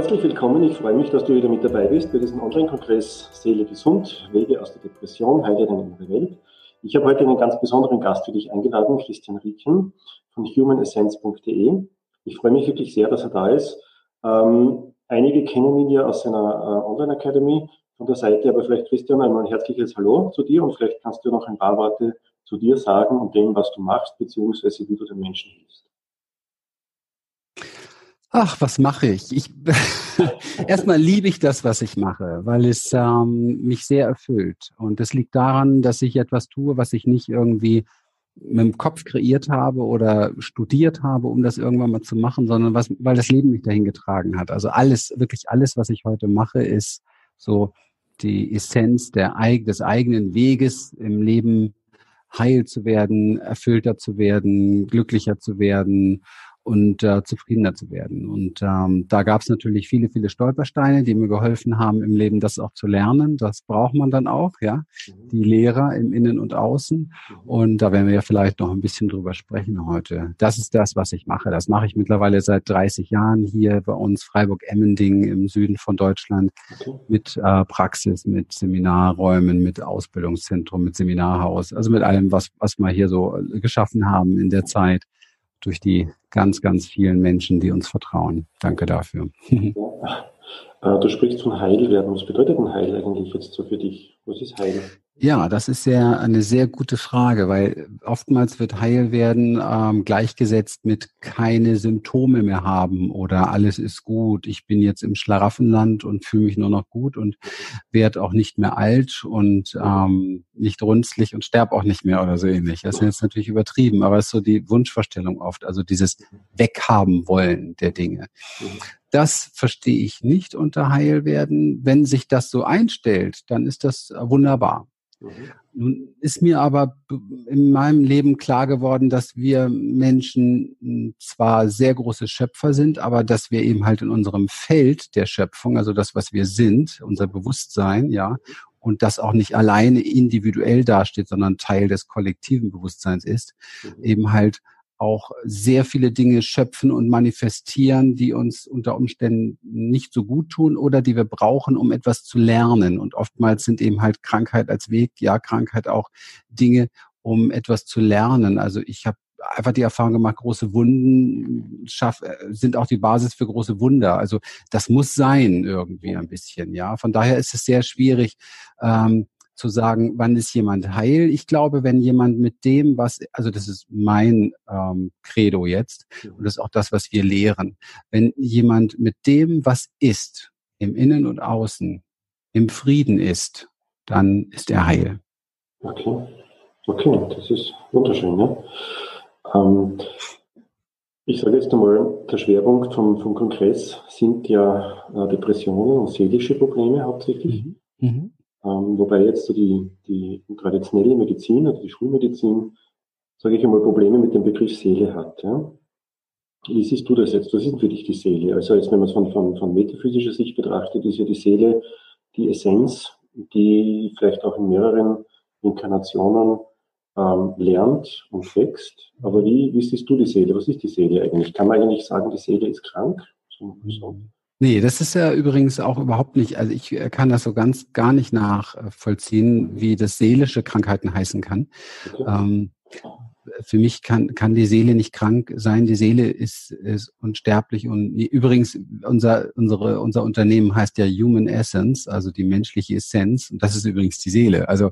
Herzlich willkommen. Ich freue mich, dass du wieder mit dabei bist bei diesem Online-Kongress Seele gesund, Wege aus der Depression, heile deine innere Welt. Ich habe heute einen ganz besonderen Gast für dich eingeladen, Christian Rieken von humanessence.de. Ich freue mich wirklich sehr, dass er da ist. Ähm, einige kennen ihn ja aus seiner äh, Online Academy von der Seite, aber vielleicht Christian einmal ein herzliches Hallo zu dir und vielleicht kannst du noch ein paar Worte zu dir sagen und dem, was du machst, beziehungsweise wie du den Menschen hilfst. Ach, was mache ich? Ich erstmal liebe ich das, was ich mache, weil es ähm, mich sehr erfüllt. Und das liegt daran, dass ich etwas tue, was ich nicht irgendwie mit dem Kopf kreiert habe oder studiert habe, um das irgendwann mal zu machen, sondern was, weil das Leben mich dahin getragen hat. Also alles, wirklich alles, was ich heute mache, ist so die Essenz der, des eigenen Weges im Leben heil zu werden, erfüllter zu werden, glücklicher zu werden und äh, zufriedener zu werden. Und ähm, da gab es natürlich viele, viele Stolpersteine, die mir geholfen haben, im Leben das auch zu lernen. Das braucht man dann auch, ja. Mhm. Die Lehrer im Innen und Außen. Mhm. Und da werden wir ja vielleicht noch ein bisschen drüber sprechen heute. Das ist das, was ich mache. Das mache ich mittlerweile seit 30 Jahren hier bei uns Freiburg-Emmending im Süden von Deutschland mit äh, Praxis, mit Seminarräumen, mit Ausbildungszentrum, mit Seminarhaus, also mit allem, was, was wir hier so geschaffen haben in der Zeit durch die ganz, ganz vielen Menschen, die uns vertrauen. Danke dafür. Ja. Äh, du sprichst von Heilwerden. Was bedeutet ein Heil eigentlich jetzt so für dich? Was ist Heil? Ja, das ist sehr eine sehr gute Frage, weil oftmals wird Heilwerden ähm, gleichgesetzt mit keine Symptome mehr haben oder alles ist gut. Ich bin jetzt im Schlaraffenland und fühle mich nur noch gut und werde auch nicht mehr alt und ähm, nicht runzlig und sterbe auch nicht mehr oder so ähnlich. Das ist jetzt natürlich übertrieben, aber es ist so die Wunschvorstellung oft, also dieses Weghaben wollen der Dinge. Das verstehe ich nicht unter Heilwerden. Wenn sich das so einstellt, dann ist das wunderbar. Mhm. Nun ist mir aber in meinem Leben klar geworden, dass wir Menschen hm, zwar sehr große Schöpfer sind, aber dass wir eben halt in unserem Feld der Schöpfung, also das, was wir sind, unser Bewusstsein, ja, und das auch nicht alleine individuell dasteht, sondern Teil des kollektiven Bewusstseins ist, mhm. eben halt auch sehr viele Dinge schöpfen und manifestieren, die uns unter Umständen nicht so gut tun oder die wir brauchen, um etwas zu lernen. Und oftmals sind eben halt Krankheit als Weg, ja, Krankheit auch Dinge, um etwas zu lernen. Also ich habe einfach die Erfahrung gemacht, große Wunden schaff, äh, sind auch die Basis für große Wunder. Also das muss sein irgendwie ein bisschen, ja. Von daher ist es sehr schwierig, ähm, zu sagen, wann ist jemand heil. Ich glaube, wenn jemand mit dem, was, also das ist mein ähm, Credo jetzt, und das ist auch das, was wir lehren, wenn jemand mit dem, was ist, im Innen und Außen, im Frieden ist, dann ist er heil. Okay, okay, das ist wunderschön. Ja? Ähm, ich sage jetzt einmal, der Schwerpunkt vom, vom Kongress sind ja äh, Depressionen und seelische Probleme hauptsächlich. Mhm. Mhm. Ähm, wobei jetzt so die, die traditionelle Medizin, also die Schulmedizin, sage ich einmal, Probleme mit dem Begriff Seele hat. Ja? Wie siehst du das jetzt? Was ist denn für dich die Seele? Also jetzt, wenn man es von, von, von metaphysischer Sicht betrachtet, ist ja die Seele die Essenz, die vielleicht auch in mehreren Inkarnationen ähm, lernt und wächst. Aber wie, wie siehst du die Seele? Was ist die Seele eigentlich? Kann man eigentlich sagen, die Seele ist krank? So, so. Nee, das ist ja übrigens auch überhaupt nicht, also ich äh, kann das so ganz gar nicht nachvollziehen, wie das seelische Krankheiten heißen kann. Ähm, für mich kann, kann die Seele nicht krank sein. Die Seele ist, ist unsterblich und übrigens unser, unsere, unser Unternehmen heißt ja Human Essence, also die menschliche Essenz. Und das ist übrigens die Seele. Also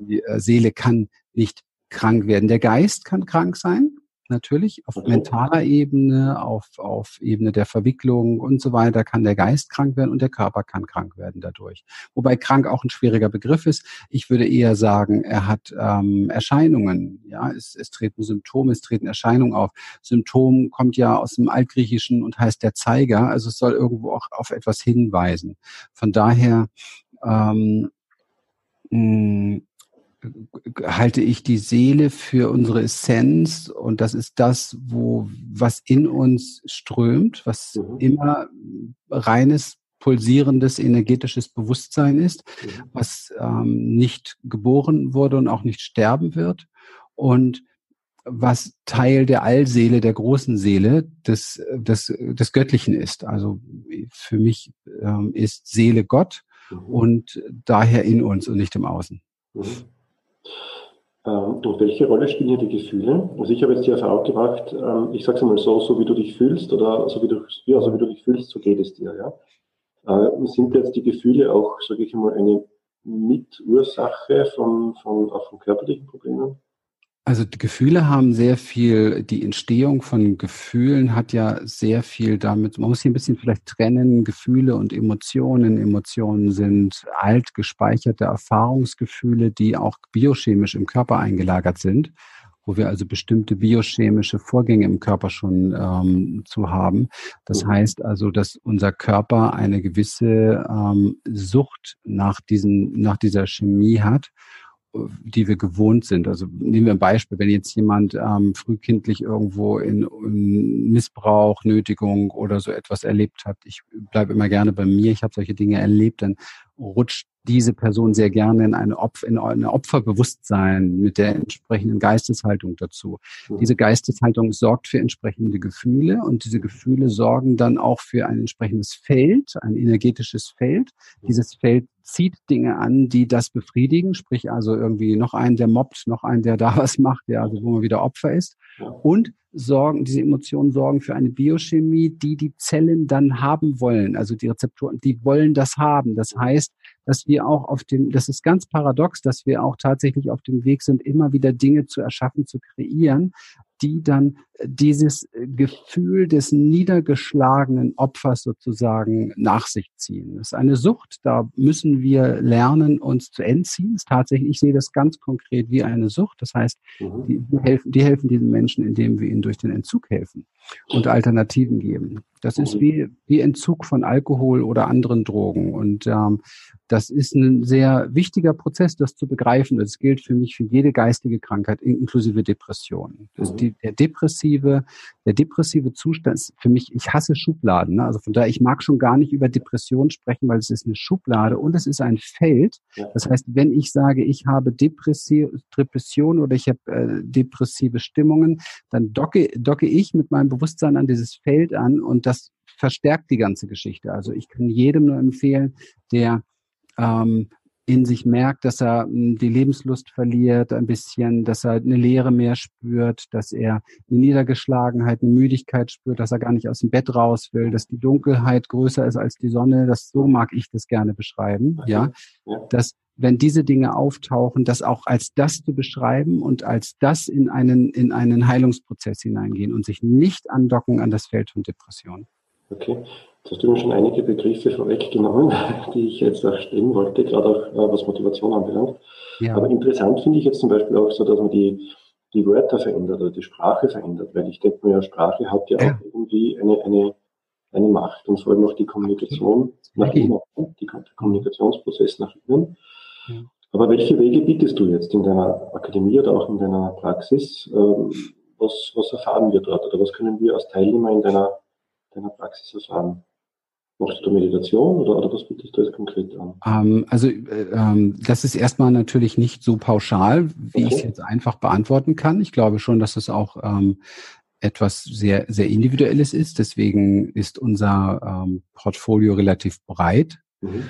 die äh, Seele kann nicht krank werden. Der Geist kann krank sein natürlich. Auf mentaler Ebene, auf, auf Ebene der Verwicklung und so weiter kann der Geist krank werden und der Körper kann krank werden dadurch. Wobei krank auch ein schwieriger Begriff ist. Ich würde eher sagen, er hat ähm, Erscheinungen. Ja, es, es treten Symptome, es treten Erscheinungen auf. Symptom kommt ja aus dem Altgriechischen und heißt der Zeiger. Also es soll irgendwo auch auf etwas hinweisen. Von daher ähm, mh, halte ich die Seele für unsere Essenz und das ist das, wo was in uns strömt, was mhm. immer reines pulsierendes energetisches Bewusstsein ist, mhm. was ähm, nicht geboren wurde und auch nicht sterben wird und was Teil der Allseele, der großen Seele des, des, des Göttlichen ist. Also für mich ähm, ist Seele Gott mhm. und daher in uns und nicht im Außen. Mhm. Ähm, und welche Rolle spielen hier die Gefühle? Also ich habe jetzt die Erfahrung gemacht, ähm, ich sage es einmal so, so wie du dich fühlst oder so wie du, ja, so wie du dich fühlst, so geht es dir. Ja? Äh, sind jetzt die Gefühle auch, sage ich einmal, eine Mitursache von, von, auch von körperlichen Problemen? Also die Gefühle haben sehr viel, die Entstehung von Gefühlen hat ja sehr viel damit, man muss hier ein bisschen vielleicht trennen, Gefühle und Emotionen. Emotionen sind alt gespeicherte Erfahrungsgefühle, die auch biochemisch im Körper eingelagert sind, wo wir also bestimmte biochemische Vorgänge im Körper schon ähm, zu haben. Das heißt also, dass unser Körper eine gewisse ähm, Sucht nach, diesen, nach dieser Chemie hat die wir gewohnt sind. Also nehmen wir ein Beispiel, wenn jetzt jemand ähm, frühkindlich irgendwo in, in Missbrauch, Nötigung oder so etwas erlebt hat, ich bleibe immer gerne bei mir, ich habe solche Dinge erlebt, dann rutscht diese Person sehr gerne in eine, Opfer, in eine Opferbewusstsein mit der entsprechenden Geisteshaltung dazu. Mhm. Diese Geisteshaltung sorgt für entsprechende Gefühle und diese Gefühle sorgen dann auch für ein entsprechendes Feld, ein energetisches Feld. Dieses Feld zieht Dinge an, die das befriedigen, sprich also irgendwie noch einen, der mobbt, noch einen, der da was macht, der also wo man wieder Opfer ist. Und sorgen, diese Emotionen sorgen für eine Biochemie, die die Zellen dann haben wollen. Also die Rezeptoren, die wollen das haben. Das heißt, dass wir auch auf dem, das ist ganz paradox, dass wir auch tatsächlich auf dem Weg sind, immer wieder Dinge zu erschaffen, zu kreieren, die dann dieses Gefühl des niedergeschlagenen Opfers sozusagen nach sich ziehen. Das ist eine Sucht, da müssen wir lernen, uns zu entziehen. Ist tatsächlich, ich sehe das ganz konkret wie eine Sucht. Das heißt, mhm. die, die, helfen, die helfen diesen Menschen, indem wir ihnen durch den Entzug helfen und Alternativen geben. Das ist mhm. wie, wie Entzug von Alkohol oder anderen Drogen. Und ähm, das ist ein sehr wichtiger Prozess, das zu begreifen. Das gilt für mich für jede geistige Krankheit, inklusive Depressionen. Also die, der depressive, der depressive Zustand ist für mich, ich hasse Schubladen. Ne? Also von daher, ich mag schon gar nicht über Depression sprechen, weil es ist eine Schublade und es ist ein Feld. Das heißt, wenn ich sage, ich habe Depression oder ich habe äh, depressive Stimmungen, dann docke, docke ich mit meinem Bewusstsein an dieses Feld an und das verstärkt die ganze Geschichte. Also ich kann jedem nur empfehlen, der ähm, in sich merkt, dass er hm, die Lebenslust verliert, ein bisschen, dass er eine Leere mehr spürt, dass er eine Niedergeschlagenheit, eine Müdigkeit spürt, dass er gar nicht aus dem Bett raus will, dass die Dunkelheit größer ist als die Sonne. Das so mag ich das gerne beschreiben, ja, dass wenn diese Dinge auftauchen, das auch als das zu beschreiben und als das in einen in einen Heilungsprozess hineingehen und sich nicht andocken an das Feld von Depression. Okay. Jetzt hast du mir schon einige Begriffe vorweggenommen, die ich jetzt auch stellen wollte, gerade auch äh, was Motivation anbelangt. Ja. Aber interessant finde ich jetzt zum Beispiel auch so, dass man die, die Wörter verändert oder die Sprache verändert, weil ich denke mir, Sprache hat ja, ja. auch irgendwie eine, eine, eine Macht und vor allem auch die Kommunikation nach okay. innen, die, der Kommunikationsprozess nach innen. Ja. Aber welche Wege bietest du jetzt in deiner Akademie oder auch in deiner Praxis? Ähm, was, was erfahren wir dort oder was können wir als Teilnehmer in deiner, deiner Praxis erfahren? Machst du Meditation oder, oder was bietest du jetzt konkret an? Ähm, also äh, ähm, das ist erstmal natürlich nicht so pauschal, wie okay. ich es jetzt einfach beantworten kann. Ich glaube schon, dass es auch ähm, etwas sehr, sehr Individuelles ist. Deswegen ist unser ähm, Portfolio relativ breit. Mhm.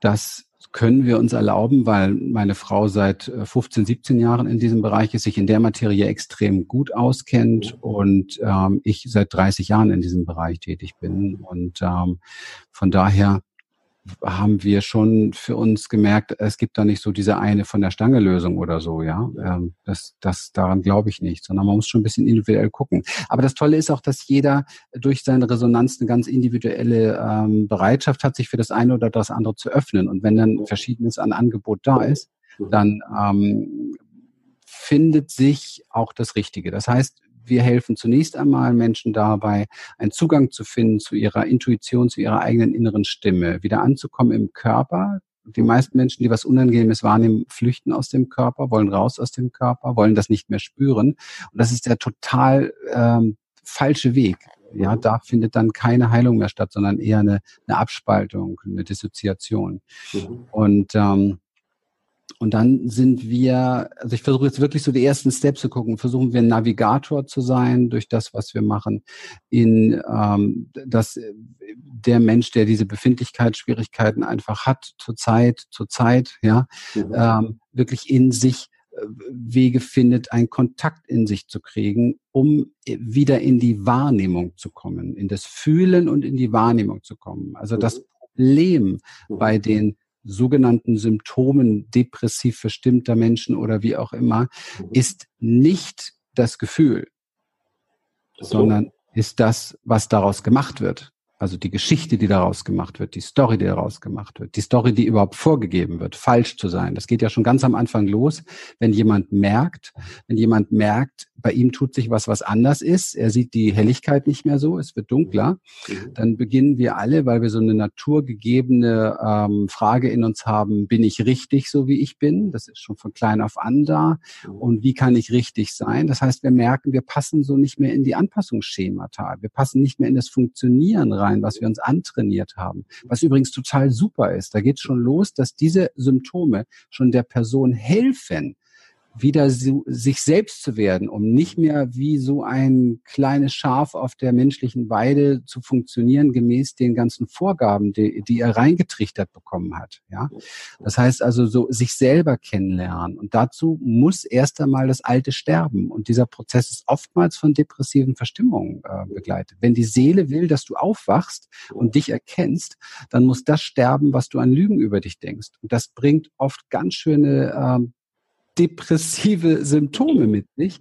Das können wir uns erlauben, weil meine Frau seit 15, äh, 17 Jahren in diesem Bereich ist, sich in der Materie extrem gut auskennt und ähm, ich seit 30 Jahren in diesem Bereich tätig bin. Und ähm, von daher haben wir schon für uns gemerkt, es gibt da nicht so diese eine von der Stange Lösung oder so, ja. Ähm, das, das, daran glaube ich nicht, sondern man muss schon ein bisschen individuell gucken. Aber das Tolle ist auch, dass jeder durch seine Resonanz eine ganz individuelle ähm, Bereitschaft hat, sich für das eine oder das andere zu öffnen. Und wenn dann verschiedenes an Angebot da ist, dann ähm, findet sich auch das Richtige. Das heißt, wir helfen zunächst einmal Menschen dabei, einen Zugang zu finden zu ihrer Intuition, zu ihrer eigenen inneren Stimme, wieder anzukommen im Körper. Die meisten Menschen, die was Unangenehmes wahrnehmen, flüchten aus dem Körper, wollen raus aus dem Körper, wollen das nicht mehr spüren. Und das ist der total ähm, falsche Weg. Ja, da findet dann keine Heilung mehr statt, sondern eher eine, eine Abspaltung, eine Dissoziation. Mhm. Und ähm, Und dann sind wir, also ich versuche jetzt wirklich so die ersten Steps zu gucken, versuchen wir Navigator zu sein durch das, was wir machen, in ähm, dass der Mensch, der diese Befindlichkeitsschwierigkeiten einfach hat, zur Zeit, zur Zeit, ja, mhm. ähm, wirklich in sich äh, Wege findet, einen Kontakt in sich zu kriegen, um wieder in die Wahrnehmung zu kommen, in das Fühlen und in die Wahrnehmung zu kommen. Also das mhm. Problem mhm. bei den sogenannten Symptomen depressiv verstimmter Menschen oder wie auch immer, mhm. ist nicht das Gefühl, sondern ist das, was daraus gemacht wird. Also die Geschichte, die daraus gemacht wird, die Story, die daraus gemacht wird, die Story, die überhaupt vorgegeben wird, falsch zu sein. Das geht ja schon ganz am Anfang los, wenn jemand merkt, wenn jemand merkt, bei ihm tut sich was, was anders ist. Er sieht die Helligkeit nicht mehr so, es wird dunkler. Mhm. Dann beginnen wir alle, weil wir so eine naturgegebene ähm, Frage in uns haben, bin ich richtig, so wie ich bin? Das ist schon von klein auf an da. Mhm. Und wie kann ich richtig sein? Das heißt, wir merken, wir passen so nicht mehr in die Anpassungsschemata. Wir passen nicht mehr in das Funktionieren rein, was wir uns antrainiert haben. Was übrigens total super ist. Da geht schon los, dass diese Symptome schon der Person helfen, wieder so, sich selbst zu werden, um nicht mehr wie so ein kleines Schaf auf der menschlichen Weide zu funktionieren, gemäß den ganzen Vorgaben, die, die er reingetrichtert bekommen hat. Ja, das heißt also so sich selber kennenlernen und dazu muss erst einmal das Alte sterben und dieser Prozess ist oftmals von depressiven Verstimmungen äh, begleitet. Wenn die Seele will, dass du aufwachst und dich erkennst, dann muss das sterben, was du an Lügen über dich denkst. Und das bringt oft ganz schöne äh, depressive Symptome mit sich,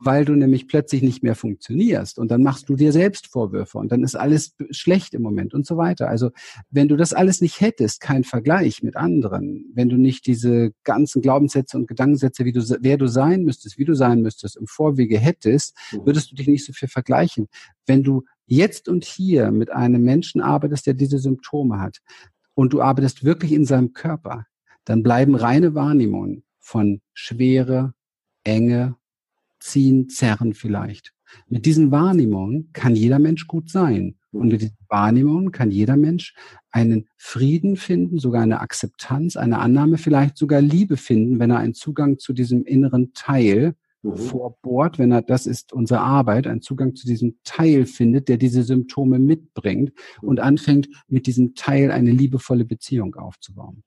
weil du nämlich plötzlich nicht mehr funktionierst und dann machst du dir selbst Vorwürfe und dann ist alles schlecht im Moment und so weiter. Also wenn du das alles nicht hättest, kein Vergleich mit anderen, wenn du nicht diese ganzen Glaubenssätze und Gedankensätze, wie du, wer du sein müsstest, wie du sein müsstest, im Vorwege hättest, mhm. würdest du dich nicht so viel vergleichen. Wenn du jetzt und hier mit einem Menschen arbeitest, der diese Symptome hat und du arbeitest wirklich in seinem Körper, dann bleiben reine Wahrnehmungen von Schwere, Enge, Ziehen, Zerren vielleicht. Mit diesen Wahrnehmungen kann jeder Mensch gut sein. Und mit diesen Wahrnehmungen kann jeder Mensch einen Frieden finden, sogar eine Akzeptanz, eine Annahme, vielleicht sogar Liebe finden, wenn er einen Zugang zu diesem inneren Teil mhm. vorbohrt, wenn er, das ist unsere Arbeit, einen Zugang zu diesem Teil findet, der diese Symptome mitbringt und anfängt, mit diesem Teil eine liebevolle Beziehung aufzubauen.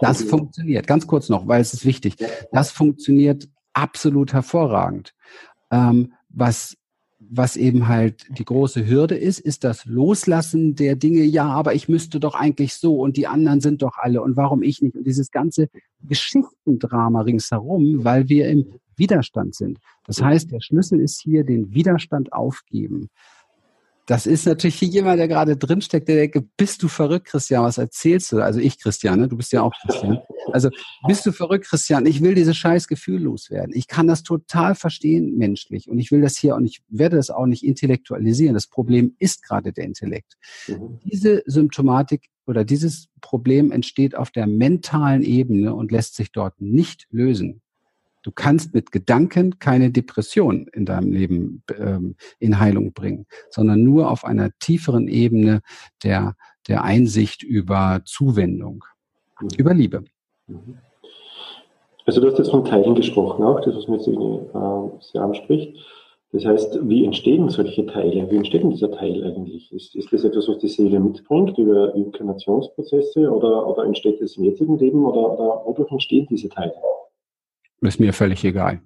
Das okay. funktioniert. Ganz kurz noch, weil es ist wichtig. Das funktioniert absolut hervorragend. Ähm, was was eben halt die große Hürde ist, ist das Loslassen der Dinge. Ja, aber ich müsste doch eigentlich so und die anderen sind doch alle und warum ich nicht? Und dieses ganze Geschichtendrama ringsherum, weil wir im Widerstand sind. Das heißt, der Schlüssel ist hier den Widerstand aufgeben. Das ist natürlich hier jemand, der gerade drinsteckt, der denkt, bist du verrückt, Christian, was erzählst du? Also ich, Christian, ne? du bist ja auch Christian. Also bist du verrückt, Christian? Ich will dieses scheiß Gefühl loswerden. Ich kann das total verstehen menschlich und ich will das hier und ich werde das auch nicht intellektualisieren. Das Problem ist gerade der Intellekt. Mhm. Diese Symptomatik oder dieses Problem entsteht auf der mentalen Ebene und lässt sich dort nicht lösen. Du kannst mit Gedanken keine Depression in deinem Leben ähm, in Heilung bringen, sondern nur auf einer tieferen Ebene der, der Einsicht über Zuwendung, mhm. über Liebe. Mhm. Also du hast jetzt von Teilen gesprochen auch, das was mir jetzt äh, sehr anspricht. Das heißt, wie entstehen solche Teile? Wie entsteht denn dieser Teil eigentlich? Ist, ist das etwas, was die Seele mitbringt über Inkarnationsprozesse oder, oder entsteht es im jetzigen Leben oder, oder wodurch entstehen diese Teile? Ist mir völlig egal.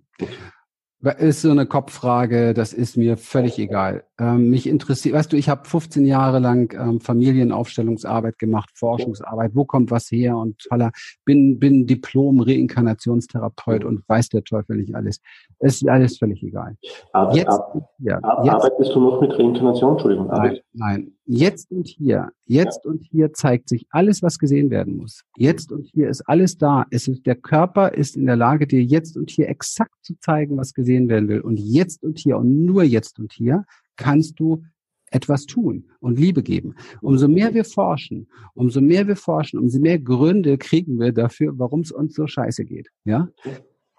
Ist so eine Kopffrage, das ist mir völlig egal. Ähm, mich interessiert, weißt du, ich habe 15 Jahre lang ähm, Familienaufstellungsarbeit gemacht, Forschungsarbeit, wo kommt was her und toller, bin, bin Diplom-Reinkarnationstherapeut und weiß der Teufel nicht alles. Es ist alles völlig egal. Aber, jetzt, ja, jetzt, arbeitest du noch mit Reinkarnation? Entschuldigung. Nein, nein. Jetzt und hier, jetzt und hier zeigt sich alles, was gesehen werden muss. Jetzt und hier ist alles da. Es ist, der Körper ist in der Lage, dir jetzt und hier exakt zu zeigen, was gesehen werden will. Und jetzt und hier und nur jetzt und hier kannst du etwas tun und Liebe geben. Umso mehr wir forschen, umso mehr wir forschen, umso mehr Gründe kriegen wir dafür, warum es uns so scheiße geht. Ja?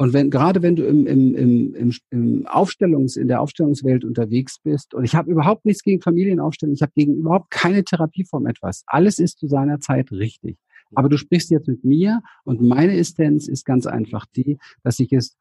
Und wenn, gerade wenn du im, im, im, im, im Aufstellungs, in der Aufstellungswelt unterwegs bist, und ich habe überhaupt nichts gegen Familienaufstellung, ich habe gegen überhaupt keine Therapieform etwas. Alles ist zu seiner Zeit richtig. Aber du sprichst jetzt mit mir und meine Essenz ist ganz einfach die, dass ich es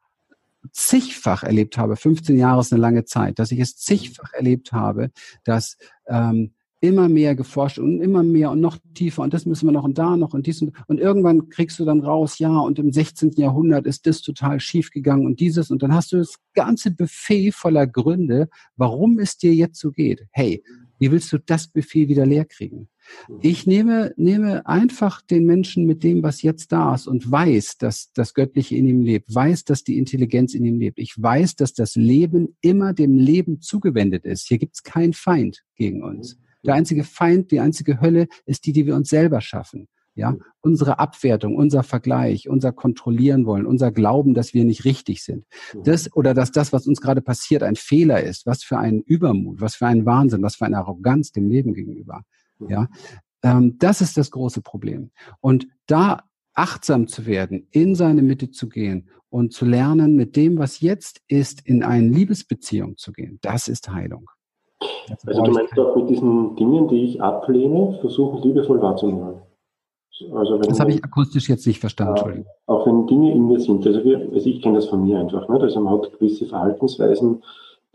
zigfach erlebt habe, 15 Jahre ist eine lange Zeit, dass ich es zigfach erlebt habe, dass ähm, immer mehr geforscht und immer mehr und noch tiefer und das müssen wir noch und da noch und dies und, und irgendwann kriegst du dann raus, ja, und im 16. Jahrhundert ist das total schief gegangen und dieses und dann hast du das ganze Buffet voller Gründe, warum es dir jetzt so geht. Hey, wie willst du das Buffet wieder leer kriegen? Ich nehme, nehme einfach den Menschen mit dem, was jetzt da ist und weiß, dass das Göttliche in ihm lebt, weiß, dass die Intelligenz in ihm lebt. Ich weiß, dass das Leben immer dem Leben zugewendet ist. Hier gibt's keinen Feind gegen uns. Der einzige Feind, die einzige Hölle ist die, die wir uns selber schaffen. Ja, unsere Abwertung, unser Vergleich, unser Kontrollieren wollen, unser Glauben, dass wir nicht richtig sind. Das oder dass das, was uns gerade passiert, ein Fehler ist. Was für ein Übermut, was für ein Wahnsinn, was für eine Arroganz dem Leben gegenüber. Ja, ähm, das ist das große Problem. Und da achtsam zu werden, in seine Mitte zu gehen und zu lernen, mit dem, was jetzt ist, in eine Liebesbeziehung zu gehen, das ist Heilung. Also du meinst auch mit diesen Dingen, die ich ablehne, versuchen liebevoll wahrzunehmen. Also das habe ich akustisch jetzt nicht verstanden, Entschuldigung. Auch wenn Dinge in mir sind, also, wir, also ich kenne das von mir einfach, ne? also man hat gewisse Verhaltensweisen,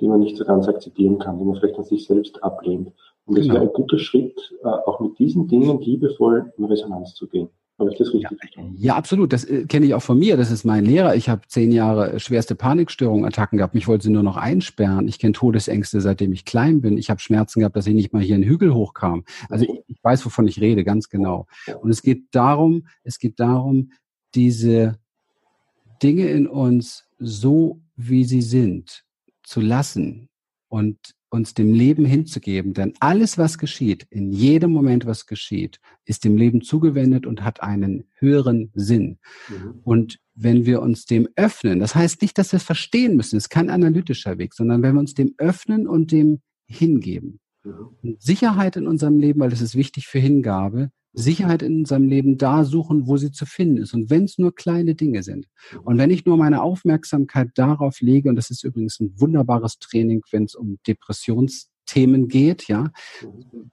die man nicht so ganz akzeptieren kann, die man vielleicht an sich selbst ablehnt. Und es genau. wäre ein guter Schritt, äh, auch mit diesen Dingen liebevoll in Resonanz zu gehen. Habe ich das richtig ja? Ja, absolut. Das äh, kenne ich auch von mir. Das ist mein Lehrer. Ich habe zehn Jahre schwerste Panikstörungen, Attacken gehabt. Mich wollte sie nur noch einsperren. Ich kenne Todesängste, seitdem ich klein bin. Ich habe Schmerzen gehabt, dass ich nicht mal hier einen Hügel hochkam. Also ich, ich weiß, wovon ich rede, ganz genau. Und es geht darum, es geht darum, diese Dinge in uns so, wie sie sind, zu lassen und uns dem Leben hinzugeben. Denn alles, was geschieht, in jedem Moment, was geschieht, ist dem Leben zugewendet und hat einen höheren Sinn. Mhm. Und wenn wir uns dem öffnen, das heißt nicht, dass wir es verstehen müssen, es ist kein analytischer Weg, sondern wenn wir uns dem öffnen und dem hingeben. Mhm. Sicherheit in unserem Leben, weil das ist wichtig für Hingabe, Sicherheit in unserem Leben da suchen, wo sie zu finden ist. Und wenn es nur kleine Dinge sind. Und wenn ich nur meine Aufmerksamkeit darauf lege, und das ist übrigens ein wunderbares Training, wenn es um Depressions Themen geht, ja.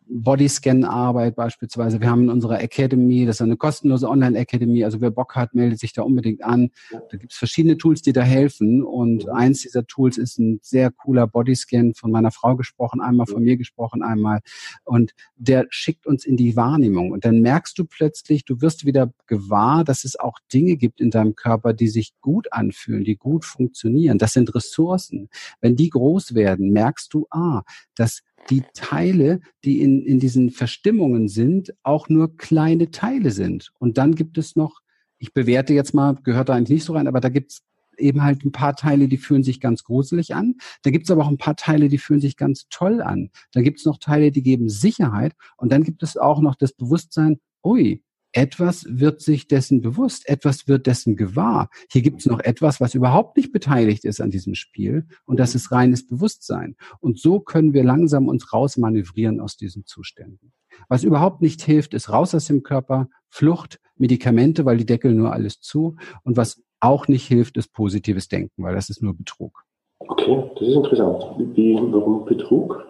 Bodyscan-Arbeit beispielsweise. Wir haben in unserer Academy, das ist eine kostenlose Online-Academy, also wer Bock hat, meldet sich da unbedingt an. Da gibt es verschiedene Tools, die da helfen und eins dieser Tools ist ein sehr cooler Bodyscan von meiner Frau gesprochen, einmal von mir gesprochen, einmal und der schickt uns in die Wahrnehmung und dann merkst du plötzlich, du wirst wieder gewahr, dass es auch Dinge gibt in deinem Körper, die sich gut anfühlen, die gut funktionieren. Das sind Ressourcen. Wenn die groß werden, merkst du, ah, dass die Teile, die in, in diesen Verstimmungen sind, auch nur kleine Teile sind. Und dann gibt es noch, ich bewerte jetzt mal, gehört da eigentlich nicht so rein, aber da gibt es eben halt ein paar Teile, die fühlen sich ganz gruselig an. Da gibt es aber auch ein paar Teile, die fühlen sich ganz toll an. Da gibt es noch Teile, die geben Sicherheit. Und dann gibt es auch noch das Bewusstsein, ui, etwas wird sich dessen bewusst, etwas wird dessen gewahr. Hier gibt es noch etwas, was überhaupt nicht beteiligt ist an diesem Spiel und das ist reines Bewusstsein. Und so können wir langsam uns rausmanövrieren aus diesen Zuständen. Was überhaupt nicht hilft, ist raus aus dem Körper, Flucht, Medikamente, weil die deckeln nur alles zu. Und was auch nicht hilft, ist positives Denken, weil das ist nur Betrug. Okay, das ist interessant. Wie, warum Betrug?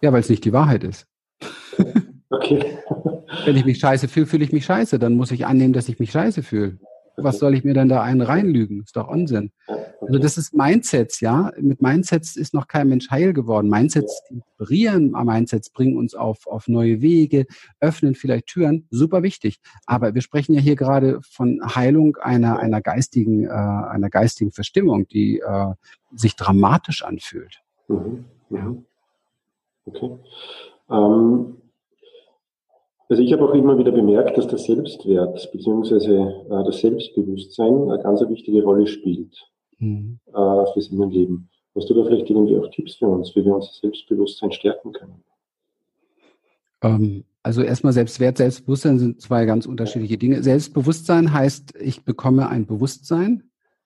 Ja, weil es nicht die Wahrheit ist. Okay. Wenn ich mich scheiße fühle, fühle ich mich scheiße. Dann muss ich annehmen, dass ich mich scheiße fühle. Was soll ich mir denn da einen reinlügen? Ist doch Unsinn. Also das ist Mindsets, ja. Mit Mindsets ist noch kein Mensch heil geworden. Mindsets inspirieren, Mindsets bringen uns auf, auf neue Wege, öffnen vielleicht Türen. Super wichtig. Aber wir sprechen ja hier gerade von Heilung einer, einer geistigen, äh, einer geistigen Verstimmung, die äh, sich dramatisch anfühlt. Mhm. Mhm. Okay. Ähm also ich habe auch immer wieder bemerkt, dass der Selbstwert bzw. Äh, das Selbstbewusstsein eine ganz wichtige Rolle spielt mhm. äh, fürs Innenleben. Hast du da vielleicht irgendwie auch Tipps für uns, wie wir unser Selbstbewusstsein stärken können? Ähm, also erstmal Selbstwert, Selbstbewusstsein sind zwei ganz unterschiedliche Dinge. Selbstbewusstsein heißt, ich bekomme ein Bewusstsein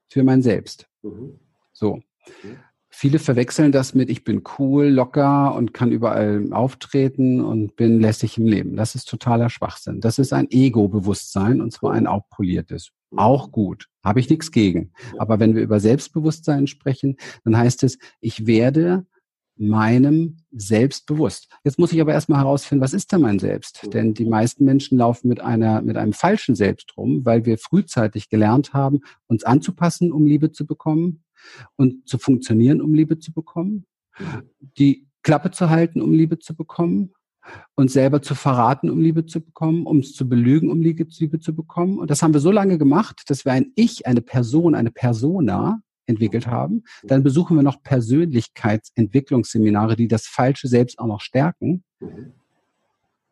für mein Selbst. Mhm. So. Mhm. Viele verwechseln das mit, ich bin cool, locker und kann überall auftreten und bin lässig im Leben. Das ist totaler Schwachsinn. Das ist ein Ego-Bewusstsein und zwar ein aufpoliertes. Auch gut. Habe ich nichts gegen. Aber wenn wir über Selbstbewusstsein sprechen, dann heißt es, ich werde meinem Selbst bewusst. Jetzt muss ich aber erstmal herausfinden, was ist denn mein Selbst? Denn die meisten Menschen laufen mit einer, mit einem falschen Selbst rum, weil wir frühzeitig gelernt haben, uns anzupassen, um Liebe zu bekommen und zu funktionieren, um Liebe zu bekommen, die Klappe zu halten, um Liebe zu bekommen, uns selber zu verraten, um Liebe zu bekommen, um es zu belügen, um Liebe zu bekommen. Und das haben wir so lange gemacht, dass wir ein Ich, eine Person, eine Persona entwickelt haben. Dann besuchen wir noch Persönlichkeitsentwicklungsseminare, die das falsche Selbst auch noch stärken.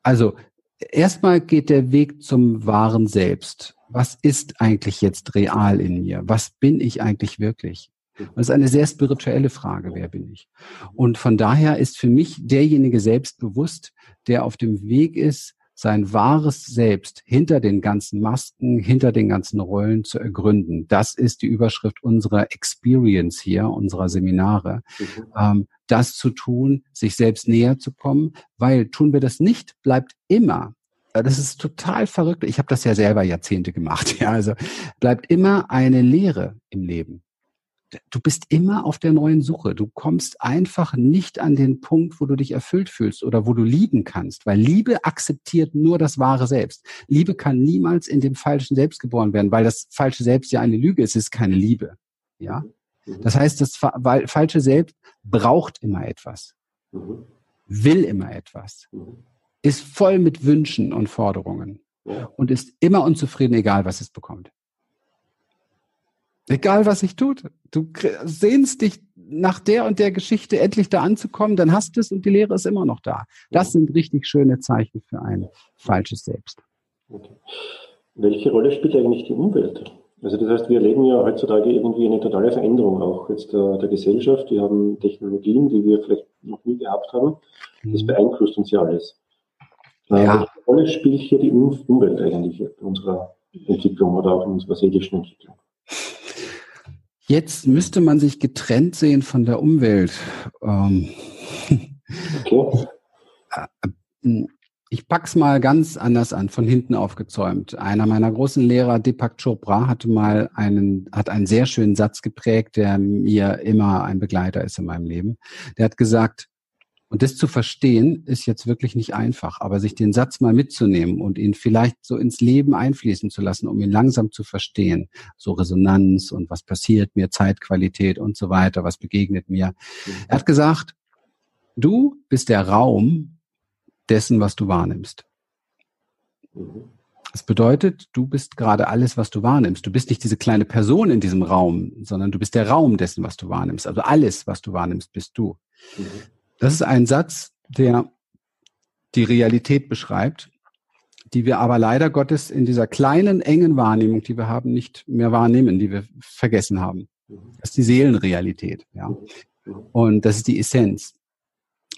Also erstmal geht der Weg zum wahren Selbst. Was ist eigentlich jetzt real in mir? Was bin ich eigentlich wirklich? Das ist eine sehr spirituelle Frage, wer bin ich? Und von daher ist für mich derjenige selbstbewusst, der auf dem Weg ist, sein wahres Selbst hinter den ganzen Masken, hinter den ganzen Rollen zu ergründen. Das ist die Überschrift unserer Experience hier, unserer Seminare. Mhm. Ähm, das zu tun, sich selbst näher zu kommen, weil tun wir das nicht, bleibt immer äh, das ist total verrückt. Ich habe das ja selber Jahrzehnte gemacht. Ja, also bleibt immer eine Lehre im Leben du bist immer auf der neuen Suche. Du kommst einfach nicht an den Punkt, wo du dich erfüllt fühlst oder wo du lieben kannst, weil Liebe akzeptiert nur das wahre Selbst. Liebe kann niemals in dem falschen Selbst geboren werden, weil das falsche Selbst ja eine Lüge ist, es ist keine Liebe. Ja? Mhm. Das heißt, das falsche Selbst braucht immer etwas, mhm. will immer etwas, mhm. ist voll mit Wünschen und Forderungen und ist immer unzufrieden, egal was es bekommt. Egal was sich tut. Du sehnst dich nach der und der Geschichte endlich da anzukommen, dann hast du es und die Lehre ist immer noch da. Das sind richtig schöne Zeichen für ein falsches Selbst. Okay. Welche Rolle spielt eigentlich die Umwelt? Also das heißt, wir erleben ja heutzutage irgendwie eine totale Veränderung auch jetzt der, der Gesellschaft. Wir haben Technologien, die wir vielleicht noch nie gehabt haben. Das mhm. beeinflusst uns ja alles. Äh, ja. Welche Rolle spielt hier die Umwelt eigentlich in unserer Entwicklung oder auch in unserer seelischen Entwicklung? Jetzt müsste man sich getrennt sehen von der Umwelt. Ähm, okay. Ich pack's mal ganz anders an, von hinten aufgezäumt. Einer meiner großen Lehrer, Deepak Chopra, hatte mal einen, hat einen sehr schönen Satz geprägt, der mir immer ein Begleiter ist in meinem Leben. Der hat gesagt, und das zu verstehen ist jetzt wirklich nicht einfach, aber sich den Satz mal mitzunehmen und ihn vielleicht so ins Leben einfließen zu lassen, um ihn langsam zu verstehen. So Resonanz und was passiert mir, Zeitqualität und so weiter, was begegnet mir. Er hat gesagt, du bist der Raum dessen, was du wahrnimmst. Das bedeutet, du bist gerade alles, was du wahrnimmst. Du bist nicht diese kleine Person in diesem Raum, sondern du bist der Raum dessen, was du wahrnimmst. Also alles, was du wahrnimmst, bist du. Mhm. Das ist ein Satz, der die Realität beschreibt, die wir aber leider Gottes in dieser kleinen, engen Wahrnehmung, die wir haben, nicht mehr wahrnehmen, die wir vergessen haben. Das ist die Seelenrealität, ja. Und das ist die Essenz.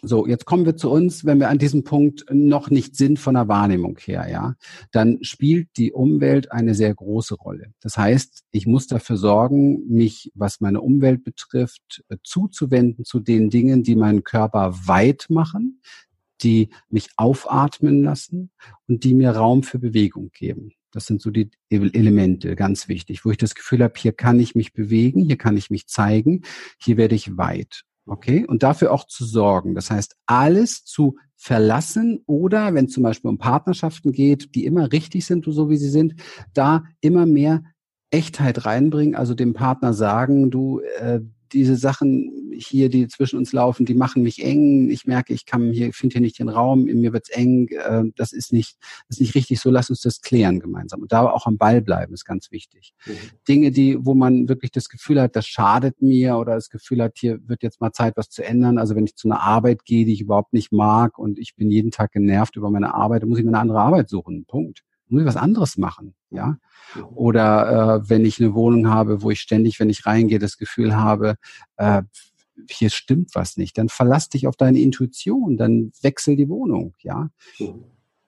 So, jetzt kommen wir zu uns, wenn wir an diesem Punkt noch nicht sind von der Wahrnehmung her, ja, dann spielt die Umwelt eine sehr große Rolle. Das heißt, ich muss dafür sorgen, mich, was meine Umwelt betrifft, zuzuwenden zu den Dingen, die meinen Körper weit machen, die mich aufatmen lassen und die mir Raum für Bewegung geben. Das sind so die Elemente, ganz wichtig, wo ich das Gefühl habe, hier kann ich mich bewegen, hier kann ich mich zeigen, hier werde ich weit. Okay, und dafür auch zu sorgen. Das heißt, alles zu verlassen oder wenn zum Beispiel um Partnerschaften geht, die immer richtig sind, so wie sie sind, da immer mehr Echtheit reinbringen, also dem Partner sagen, du, äh, diese Sachen hier, die zwischen uns laufen, die machen mich eng. Ich merke, ich kann hier, finde hier nicht den Raum, in mir wird's eng. Äh, das ist nicht, das ist nicht richtig. So lass uns das klären gemeinsam. Und da auch am Ball bleiben ist ganz wichtig. Mhm. Dinge, die, wo man wirklich das Gefühl hat, das schadet mir oder das Gefühl hat, hier wird jetzt mal Zeit, was zu ändern. Also wenn ich zu einer Arbeit gehe, die ich überhaupt nicht mag und ich bin jeden Tag genervt über meine Arbeit, dann muss ich mir eine andere Arbeit suchen. Punkt muss ich was anderes machen, ja. Oder äh, wenn ich eine Wohnung habe, wo ich ständig, wenn ich reingehe, das Gefühl habe, äh, hier stimmt was nicht, dann verlass dich auf deine Intuition, dann wechsel die Wohnung, ja.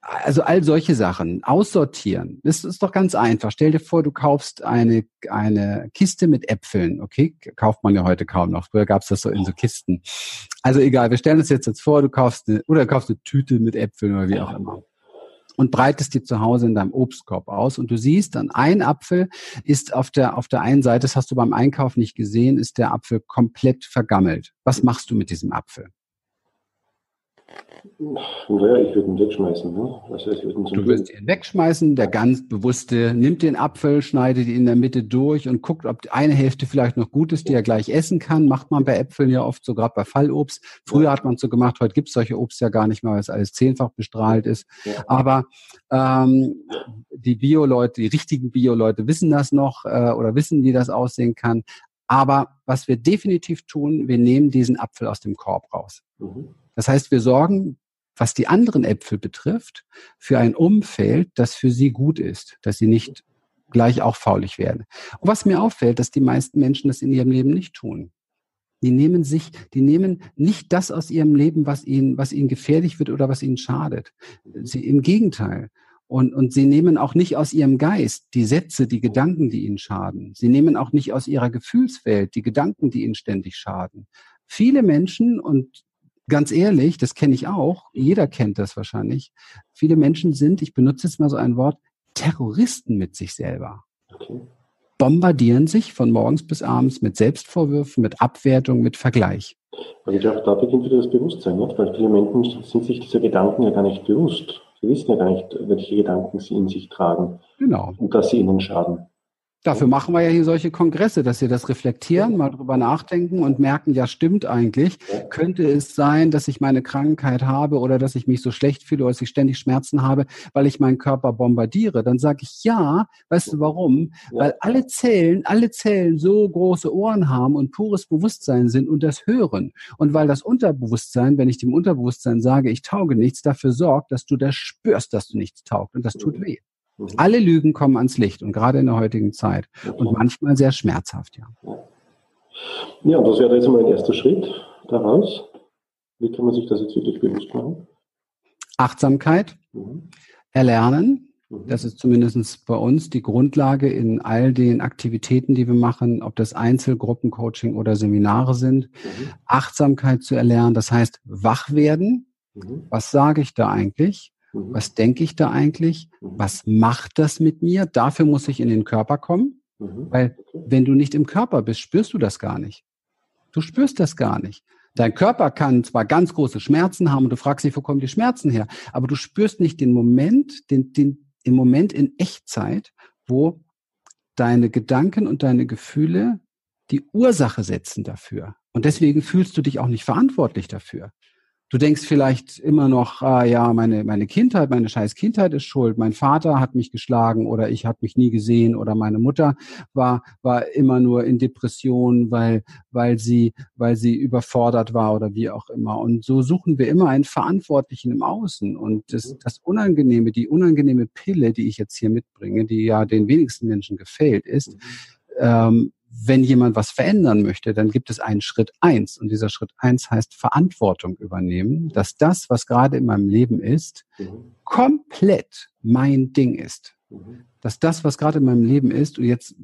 Also all solche Sachen. Aussortieren. Das ist doch ganz einfach. Stell dir vor, du kaufst eine, eine Kiste mit Äpfeln. Okay, kauft man ja heute kaum noch. Früher gab's das so in so Kisten. Also egal, wir stellen uns jetzt jetzt vor, du kaufst eine, oder kaufst eine Tüte mit Äpfeln oder wie auch immer. Und breitest die zu Hause in deinem Obstkorb aus und du siehst dann ein Apfel ist auf der auf der einen Seite, das hast du beim Einkauf nicht gesehen, ist der Apfel komplett vergammelt. Was machst du mit diesem Apfel? Naja, ich würde ihn wegschmeißen. Ne? Also ich würde ihn du wirst ihn wegschmeißen. Der ganz bewusste nimmt den Apfel, schneidet ihn in der Mitte durch und guckt, ob eine Hälfte vielleicht noch gut ist, die er gleich essen kann. Macht man bei Äpfeln ja oft so, gerade bei Fallobst. Früher hat man so gemacht, heute gibt es solche Obst ja gar nicht mehr, weil es alles zehnfach bestrahlt ist. Ja. Aber ähm, die Bio-Leute, die richtigen Bio-Leute wissen das noch äh, oder wissen, wie das aussehen kann. Aber was wir definitiv tun, wir nehmen diesen Apfel aus dem Korb raus. Mhm. Das heißt, wir sorgen, was die anderen Äpfel betrifft, für ein Umfeld, das für sie gut ist, dass sie nicht gleich auch faulig werden. Und was mir auffällt, dass die meisten Menschen das in ihrem Leben nicht tun. Die nehmen sich, die nehmen nicht das aus ihrem Leben, was ihnen, was ihnen gefährlich wird oder was ihnen schadet. Sie, Im Gegenteil. Und, und sie nehmen auch nicht aus ihrem Geist die Sätze, die Gedanken, die ihnen schaden. Sie nehmen auch nicht aus ihrer Gefühlswelt die Gedanken, die ihnen ständig schaden. Viele Menschen, und ganz ehrlich, das kenne ich auch, jeder kennt das wahrscheinlich. Viele Menschen sind, ich benutze jetzt mal so ein Wort, Terroristen mit sich selber. Okay. Bombardieren sich von morgens bis abends mit Selbstvorwürfen, mit Abwertung, mit Vergleich. Aber ich glaube, da beginnt wieder das Bewusstsein, nicht? weil viele Menschen sind sich dieser Gedanken ja gar nicht bewusst. Sie wissen ja gar nicht, welche Gedanken sie in sich tragen. Genau. Und dass sie ihnen schaden. Dafür machen wir ja hier solche Kongresse, dass wir das reflektieren, mal drüber nachdenken und merken, ja, stimmt eigentlich. Könnte es sein, dass ich meine Krankheit habe oder dass ich mich so schlecht fühle oder dass ich ständig Schmerzen habe, weil ich meinen Körper bombardiere? Dann sage ich ja. Weißt du warum? Weil alle Zellen, alle Zellen so große Ohren haben und pures Bewusstsein sind und das hören. Und weil das Unterbewusstsein, wenn ich dem Unterbewusstsein sage, ich tauge nichts, dafür sorgt, dass du das spürst, dass du nichts taugst. Und das tut weh. Mhm. Alle Lügen kommen ans Licht und gerade in der heutigen Zeit. Und manchmal sehr schmerzhaft, ja. Ja, und das wäre jetzt mal ein erster Schritt daraus. Wie kann man sich das jetzt wirklich bewusst machen? Achtsamkeit, mhm. Erlernen. Mhm. Das ist zumindest bei uns die Grundlage in all den Aktivitäten, die wir machen, ob das Einzelgruppen, Coaching oder Seminare sind. Mhm. Achtsamkeit zu erlernen, das heißt wach werden. Mhm. Was sage ich da eigentlich? Mhm. Was denke ich da eigentlich? Mhm. Was macht das mit mir? Dafür muss ich in den Körper kommen, mhm. weil wenn du nicht im Körper bist, spürst du das gar nicht. Du spürst das gar nicht. Dein Körper kann zwar ganz große Schmerzen haben und du fragst dich, wo kommen die Schmerzen her, aber du spürst nicht den Moment, den, den, den Moment in Echtzeit, wo deine Gedanken und deine Gefühle die Ursache setzen dafür. Und deswegen fühlst du dich auch nicht verantwortlich dafür. Du denkst vielleicht immer noch, ah, ja, meine, meine Kindheit, meine scheiß Kindheit ist schuld. Mein Vater hat mich geschlagen oder ich habe mich nie gesehen oder meine Mutter war, war immer nur in Depression, weil, weil sie, weil sie überfordert war oder wie auch immer. Und so suchen wir immer einen Verantwortlichen im Außen. Und das, das Unangenehme, die unangenehme Pille, die ich jetzt hier mitbringe, die ja den wenigsten Menschen gefällt, ist, ähm, wenn jemand was verändern möchte, dann gibt es einen Schritt eins. Und dieser Schritt eins heißt Verantwortung übernehmen, dass das, was gerade in meinem Leben ist, mhm. komplett mein Ding ist. Mhm. Dass das, was gerade in meinem Leben ist, und jetzt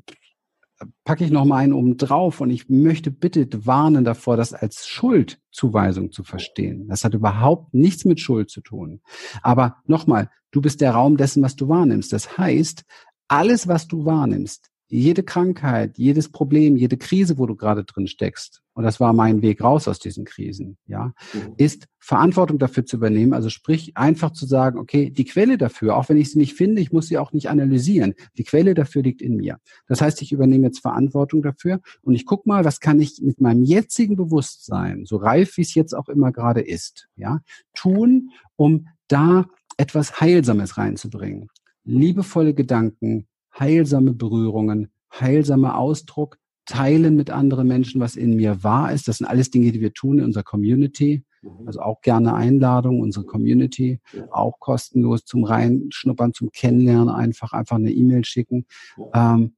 packe ich noch mal einen oben drauf und ich möchte bitte warnen davor, das als Schuldzuweisung zu verstehen. Das hat überhaupt nichts mit Schuld zu tun. Aber nochmal, du bist der Raum dessen, was du wahrnimmst. Das heißt, alles, was du wahrnimmst, jede Krankheit, jedes Problem, jede Krise, wo du gerade drin steckst, und das war mein Weg raus aus diesen Krisen, ja, mhm. ist Verantwortung dafür zu übernehmen. Also sprich, einfach zu sagen, okay, die Quelle dafür, auch wenn ich sie nicht finde, ich muss sie auch nicht analysieren. Die Quelle dafür liegt in mir. Das heißt, ich übernehme jetzt Verantwortung dafür und ich guck mal, was kann ich mit meinem jetzigen Bewusstsein, so reif wie es jetzt auch immer gerade ist, ja, tun, um da etwas Heilsames reinzubringen. Liebevolle Gedanken, heilsame Berührungen, heilsamer Ausdruck, teilen mit anderen Menschen, was in mir wahr ist. Das sind alles Dinge, die wir tun in unserer Community. Mhm. Also auch gerne Einladung, unsere Community, auch kostenlos zum Reinschnuppern, zum Kennenlernen, einfach, einfach eine E-Mail schicken. Ähm,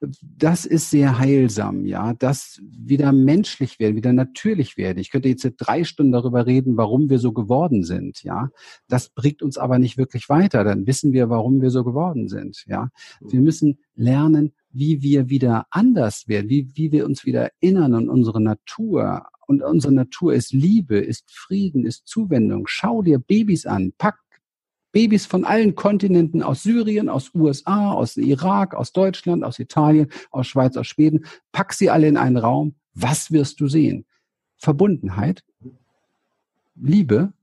das ist sehr heilsam, ja, das wieder menschlich werden, wieder natürlich werden. Ich könnte jetzt drei Stunden darüber reden, warum wir so geworden sind, ja. Das bringt uns aber nicht wirklich weiter. Dann wissen wir, warum wir so geworden sind, ja. Wir müssen lernen, wie wir wieder anders werden, wie, wie wir uns wieder erinnern an unsere Natur. Und unsere Natur ist Liebe, ist Frieden, ist Zuwendung. Schau dir Babys an, pack Babys von allen Kontinenten, aus Syrien, aus USA, aus Irak, aus Deutschland, aus Italien, aus Schweiz, aus Schweden. Pack sie alle in einen Raum. Was wirst du sehen? Verbundenheit, Liebe,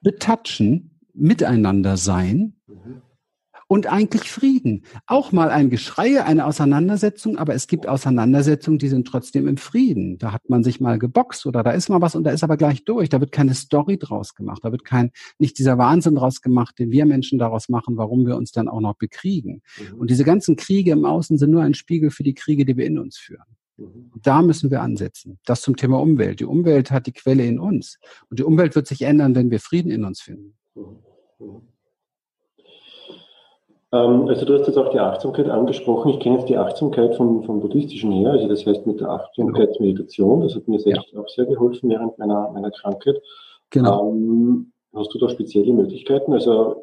betatschen, miteinander sein und eigentlich Frieden. Auch mal ein Geschrei, eine Auseinandersetzung, aber es gibt Auseinandersetzungen, die sind trotzdem im Frieden. Da hat man sich mal geboxt oder da ist mal was und da ist aber gleich durch. Da wird keine Story draus gemacht. Da wird kein, nicht dieser Wahnsinn draus gemacht, den wir Menschen daraus machen, warum wir uns dann auch noch bekriegen. Mhm. Und diese ganzen Kriege im Außen sind nur ein Spiegel für die Kriege, die wir in uns führen. Mhm. Da müssen wir ansetzen. Das zum Thema Umwelt. Die Umwelt hat die Quelle in uns. Und die Umwelt wird sich ändern, wenn wir Frieden in uns finden. Ähm, also du hast jetzt auch die Achtsamkeit angesprochen. Ich kenne jetzt die Achtsamkeit vom, vom Buddhistischen her, also das heißt mit der Achtsamkeitsmeditation. Das hat mir selbst ja. auch sehr geholfen während meiner, meiner Krankheit. Genau. Ähm, hast du da spezielle Möglichkeiten? Also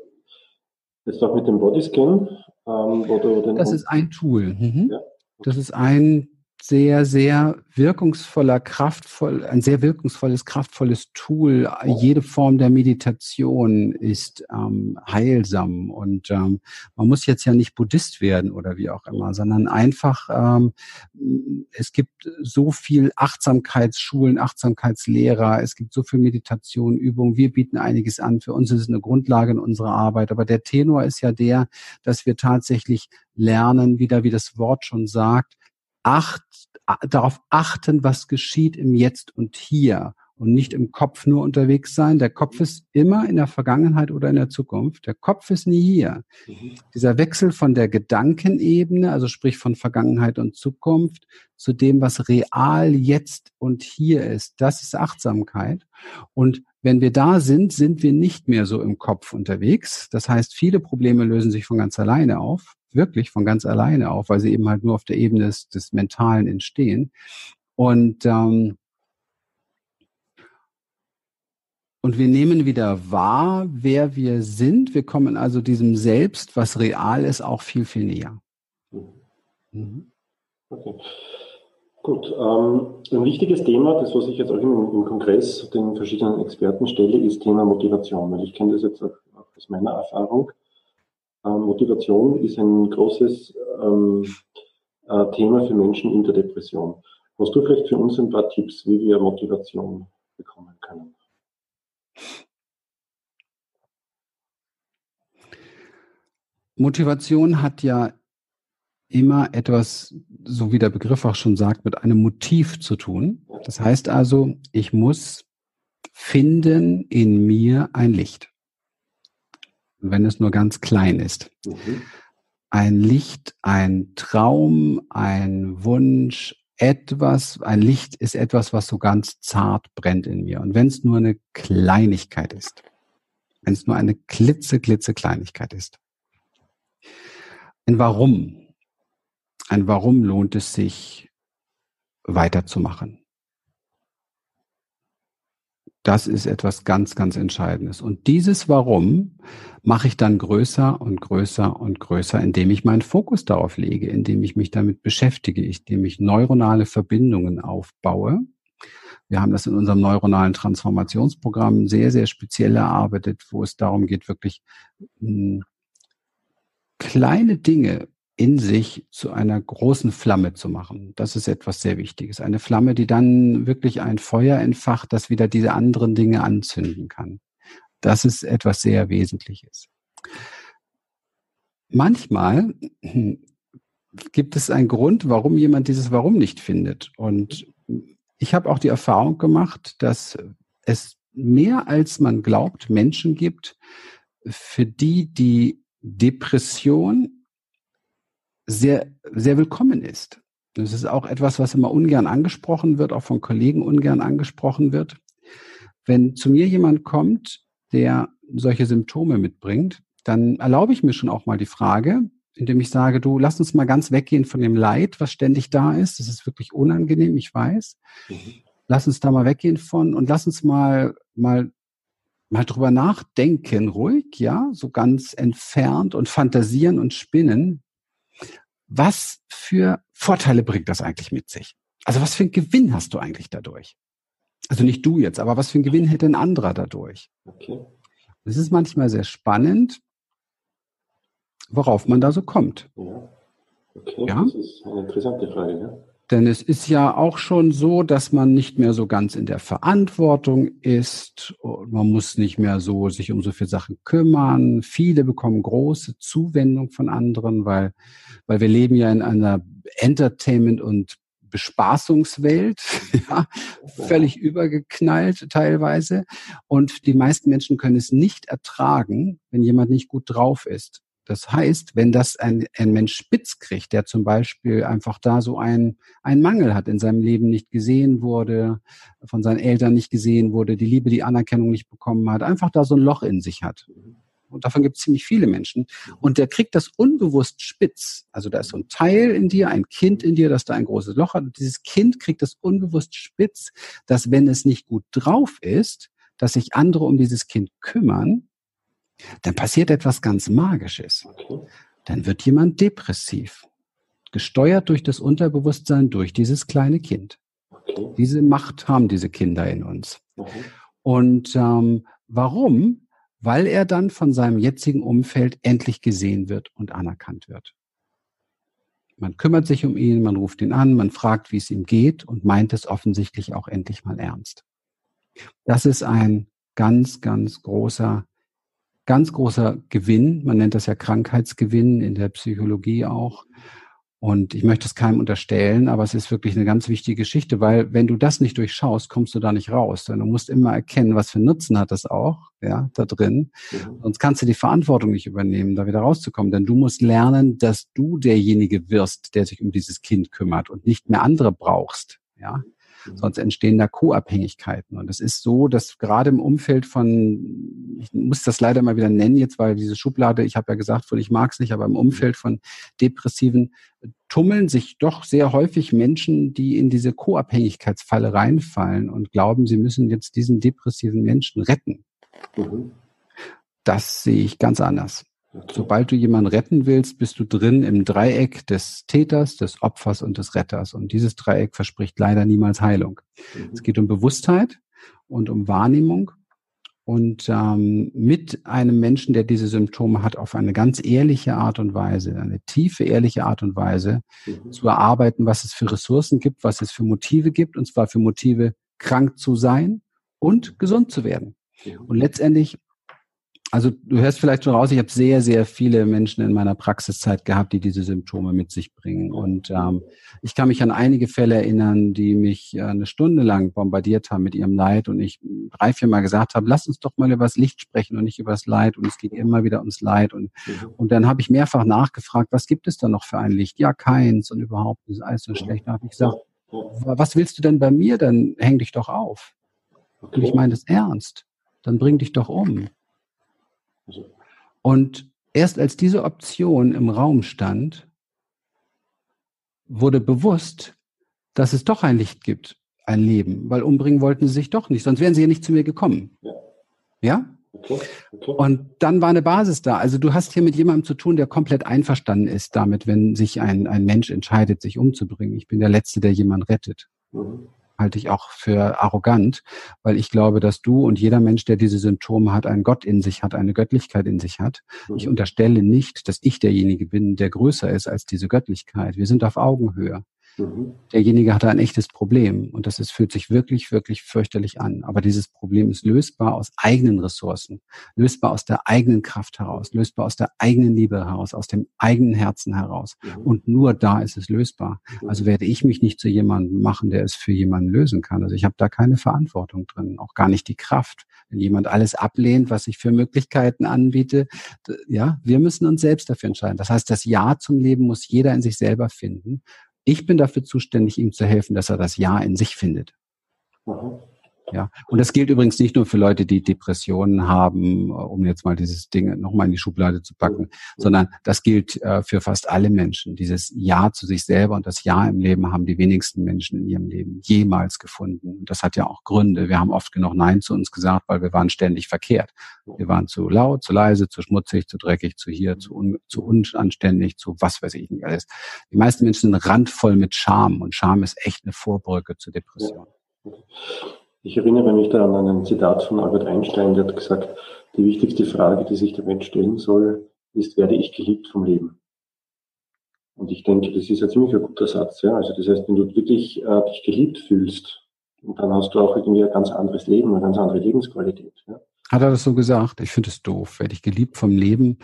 jetzt auch mit dem Bodyscan? Ähm, oder das ist ein Tool. Mhm. Ja. Das ist ein sehr, sehr wirkungsvoller, kraftvoll, ein sehr wirkungsvolles, kraftvolles Tool. Jede Form der Meditation ist ähm, heilsam und ähm, man muss jetzt ja nicht Buddhist werden oder wie auch immer, sondern einfach, ähm, es gibt so viel Achtsamkeitsschulen, Achtsamkeitslehrer, es gibt so viel Meditation, Übungen. Wir bieten einiges an. Für uns ist es eine Grundlage in unserer Arbeit. Aber der Tenor ist ja der, dass wir tatsächlich lernen, wieder wie das Wort schon sagt, acht, darauf achten, was geschieht im Jetzt und Hier und nicht im Kopf nur unterwegs sein. Der Kopf ist immer in der Vergangenheit oder in der Zukunft. Der Kopf ist nie hier. Mhm. Dieser Wechsel von der Gedankenebene, also sprich von Vergangenheit und Zukunft, zu dem, was real jetzt und hier ist, das ist Achtsamkeit. Und wenn wir da sind, sind wir nicht mehr so im Kopf unterwegs. Das heißt, viele Probleme lösen sich von ganz alleine auf wirklich von ganz alleine auf, weil sie eben halt nur auf der Ebene des, des Mentalen entstehen. Und ähm, und wir nehmen wieder wahr, wer wir sind. Wir kommen also diesem Selbst, was real ist, auch viel, viel näher. Mhm. Okay. Gut, ähm, ein wichtiges Thema, das was ich jetzt auch im, im, Kongress den verschiedenen Experten stelle, ist Thema Motivation. Weil ich kenne das jetzt auch, auch aus meiner Erfahrung. Ähm, Motivation ist ein großes ähm, äh, Thema für Menschen in der Depression. Hast du vielleicht für uns ein paar Tipps, wie wir Motivation bekommen können? Motivation hat ja immer etwas, so wie der Begriff auch schon sagt, mit einem Motiv zu tun. Das heißt also, ich muss finden in mir ein Licht wenn es nur ganz klein ist. Mhm. Ein Licht, ein Traum, ein Wunsch, etwas, ein Licht ist etwas, was so ganz zart brennt in mir. Und wenn es nur eine Kleinigkeit ist, wenn es nur eine klitze, klitze Kleinigkeit ist. Ein Warum. Ein Warum lohnt es sich weiterzumachen. Das ist etwas ganz, ganz Entscheidendes. Und dieses Warum mache ich dann größer und größer und größer, indem ich meinen Fokus darauf lege, indem ich mich damit beschäftige, indem ich neuronale Verbindungen aufbaue. Wir haben das in unserem neuronalen Transformationsprogramm sehr, sehr speziell erarbeitet, wo es darum geht, wirklich hm, kleine Dinge in sich zu einer großen Flamme zu machen. Das ist etwas sehr Wichtiges. Eine Flamme, die dann wirklich ein Feuer entfacht, das wieder diese anderen Dinge anzünden kann. Das ist etwas sehr Wesentliches. Manchmal gibt es einen Grund, warum jemand dieses Warum nicht findet. Und ich habe auch die Erfahrung gemacht, dass es mehr als man glaubt Menschen gibt, für die die Depression sehr, sehr willkommen ist. Das ist auch etwas, was immer ungern angesprochen wird, auch von Kollegen ungern angesprochen wird. Wenn zu mir jemand kommt, der solche Symptome mitbringt, dann erlaube ich mir schon auch mal die Frage, indem ich sage, du, lass uns mal ganz weggehen von dem Leid, was ständig da ist. Das ist wirklich unangenehm, ich weiß. Mhm. Lass uns da mal weggehen von und lass uns mal, mal, mal drüber nachdenken, ruhig, ja, so ganz entfernt und fantasieren und spinnen, was für Vorteile bringt das eigentlich mit sich? Also was für einen Gewinn hast du eigentlich dadurch? Also nicht du jetzt, aber was für einen Gewinn hätte ein anderer dadurch? Okay. Es ist manchmal sehr spannend, worauf man da so kommt. Ja, okay, ja? das ist eine interessante Frage. Ja? Denn es ist ja auch schon so, dass man nicht mehr so ganz in der Verantwortung ist. Man muss nicht mehr so sich um so viele Sachen kümmern. Viele bekommen große Zuwendung von anderen, weil, weil wir leben ja in einer Entertainment- und Bespaßungswelt, ja, völlig übergeknallt teilweise. Und die meisten Menschen können es nicht ertragen, wenn jemand nicht gut drauf ist. Das heißt, wenn das ein, ein Mensch spitz kriegt, der zum Beispiel einfach da so ein, ein Mangel hat, in seinem Leben nicht gesehen wurde, von seinen Eltern nicht gesehen wurde, die Liebe, die Anerkennung nicht bekommen hat, einfach da so ein Loch in sich hat. Und davon gibt es ziemlich viele Menschen. Und der kriegt das unbewusst spitz. Also da ist so ein Teil in dir, ein Kind in dir, das da ein großes Loch hat. Und dieses Kind kriegt das unbewusst spitz, dass wenn es nicht gut drauf ist, dass sich andere um dieses Kind kümmern dann passiert etwas ganz Magisches. Okay. Dann wird jemand depressiv, gesteuert durch das Unterbewusstsein, durch dieses kleine Kind. Okay. Diese Macht haben diese Kinder in uns. Okay. Und ähm, warum? Weil er dann von seinem jetzigen Umfeld endlich gesehen wird und anerkannt wird. Man kümmert sich um ihn, man ruft ihn an, man fragt, wie es ihm geht und meint es offensichtlich auch endlich mal ernst. Das ist ein ganz, ganz großer ganz großer Gewinn. Man nennt das ja Krankheitsgewinn in der Psychologie auch. Und ich möchte es keinem unterstellen, aber es ist wirklich eine ganz wichtige Geschichte, weil wenn du das nicht durchschaust, kommst du da nicht raus. Denn du musst immer erkennen, was für Nutzen hat das auch, ja, da drin. Mhm. Sonst kannst du die Verantwortung nicht übernehmen, da wieder rauszukommen. Denn du musst lernen, dass du derjenige wirst, der sich um dieses Kind kümmert und nicht mehr andere brauchst, ja. Mhm. Sonst entstehen da Co-Abhängigkeiten. Und es ist so, dass gerade im Umfeld von, ich muss das leider mal wieder nennen jetzt, weil diese Schublade, ich habe ja gesagt, ich mag es nicht, aber im Umfeld von Depressiven tummeln sich doch sehr häufig Menschen, die in diese Co-Abhängigkeitsfalle reinfallen und glauben, sie müssen jetzt diesen depressiven Menschen retten. Mhm. Das sehe ich ganz anders. Sobald du jemanden retten willst, bist du drin im Dreieck des Täters, des Opfers und des Retters. Und dieses Dreieck verspricht leider niemals Heilung. Mhm. Es geht um Bewusstheit und um Wahrnehmung und ähm, mit einem Menschen, der diese Symptome hat, auf eine ganz ehrliche Art und Weise, eine tiefe, ehrliche Art und Weise mhm. zu erarbeiten, was es für Ressourcen gibt, was es für Motive gibt, und zwar für Motive, krank zu sein und gesund zu werden. Mhm. Und letztendlich also du hörst vielleicht schon raus, ich habe sehr, sehr viele Menschen in meiner Praxiszeit gehabt, die diese Symptome mit sich bringen. Und ähm, ich kann mich an einige Fälle erinnern, die mich äh, eine Stunde lang bombardiert haben mit ihrem Leid und ich drei, vier Mal gesagt habe, lass uns doch mal über das Licht sprechen und nicht über das Leid. Und es ging immer wieder ums Leid. Und, mhm. und dann habe ich mehrfach nachgefragt, was gibt es da noch für ein Licht? Ja, keins und überhaupt ist alles so schlecht. Da habe ich gesagt, was willst du denn bei mir? Dann häng dich doch auf. Und ich meine das ernst. Dann bring dich doch um. Und erst als diese Option im Raum stand, wurde bewusst, dass es doch ein Licht gibt, ein Leben, weil umbringen wollten sie sich doch nicht, sonst wären sie ja nicht zu mir gekommen. Ja? ja? Okay, okay. Und dann war eine Basis da. Also du hast hier mit jemandem zu tun, der komplett einverstanden ist damit, wenn sich ein, ein Mensch entscheidet, sich umzubringen. Ich bin der Letzte, der jemanden rettet. Mhm halte ich auch für arrogant, weil ich glaube, dass du und jeder Mensch, der diese Symptome hat, einen Gott in sich hat, eine Göttlichkeit in sich hat. Ich mhm. unterstelle nicht, dass ich derjenige bin, der größer ist als diese Göttlichkeit. Wir sind auf Augenhöhe. Mhm. Derjenige hatte ein echtes Problem und das ist, fühlt sich wirklich, wirklich fürchterlich an. Aber dieses Problem ist lösbar aus eigenen Ressourcen, lösbar aus der eigenen Kraft heraus, lösbar aus der eigenen Liebe heraus, aus dem eigenen Herzen heraus. Mhm. Und nur da ist es lösbar. Mhm. Also werde ich mich nicht zu jemandem machen, der es für jemanden lösen kann. Also ich habe da keine Verantwortung drin, auch gar nicht die Kraft. Wenn jemand alles ablehnt, was ich für Möglichkeiten anbiete, ja, wir müssen uns selbst dafür entscheiden. Das heißt, das Ja zum Leben muss jeder in sich selber finden. Ich bin dafür zuständig, ihm zu helfen, dass er das Ja in sich findet. Mhm. Ja, und das gilt übrigens nicht nur für Leute, die Depressionen haben, äh, um jetzt mal dieses Ding nochmal in die Schublade zu packen, sondern das gilt äh, für fast alle Menschen. Dieses Ja zu sich selber und das Ja im Leben haben die wenigsten Menschen in ihrem Leben jemals gefunden. Und das hat ja auch Gründe. Wir haben oft genug Nein zu uns gesagt, weil wir waren ständig verkehrt. Wir waren zu laut, zu leise, zu schmutzig, zu dreckig, zu hier, zu, un, zu unanständig, zu was weiß ich nicht alles. Die meisten Menschen sind randvoll mit Scham und Scham ist echt eine Vorbrücke zur Depression. Ich erinnere mich da an ein Zitat von Albert Einstein, der hat gesagt, die wichtigste Frage, die sich der Mensch stellen soll, ist, werde ich geliebt vom Leben? Und ich denke, das ist ein ziemlich ein guter Satz. Ja? Also das heißt, wenn du wirklich äh, dich geliebt fühlst, dann hast du auch irgendwie ein ganz anderes Leben, eine ganz andere Lebensqualität. Ja? Hat er das so gesagt? Ich finde es doof. Werde ich geliebt vom Leben?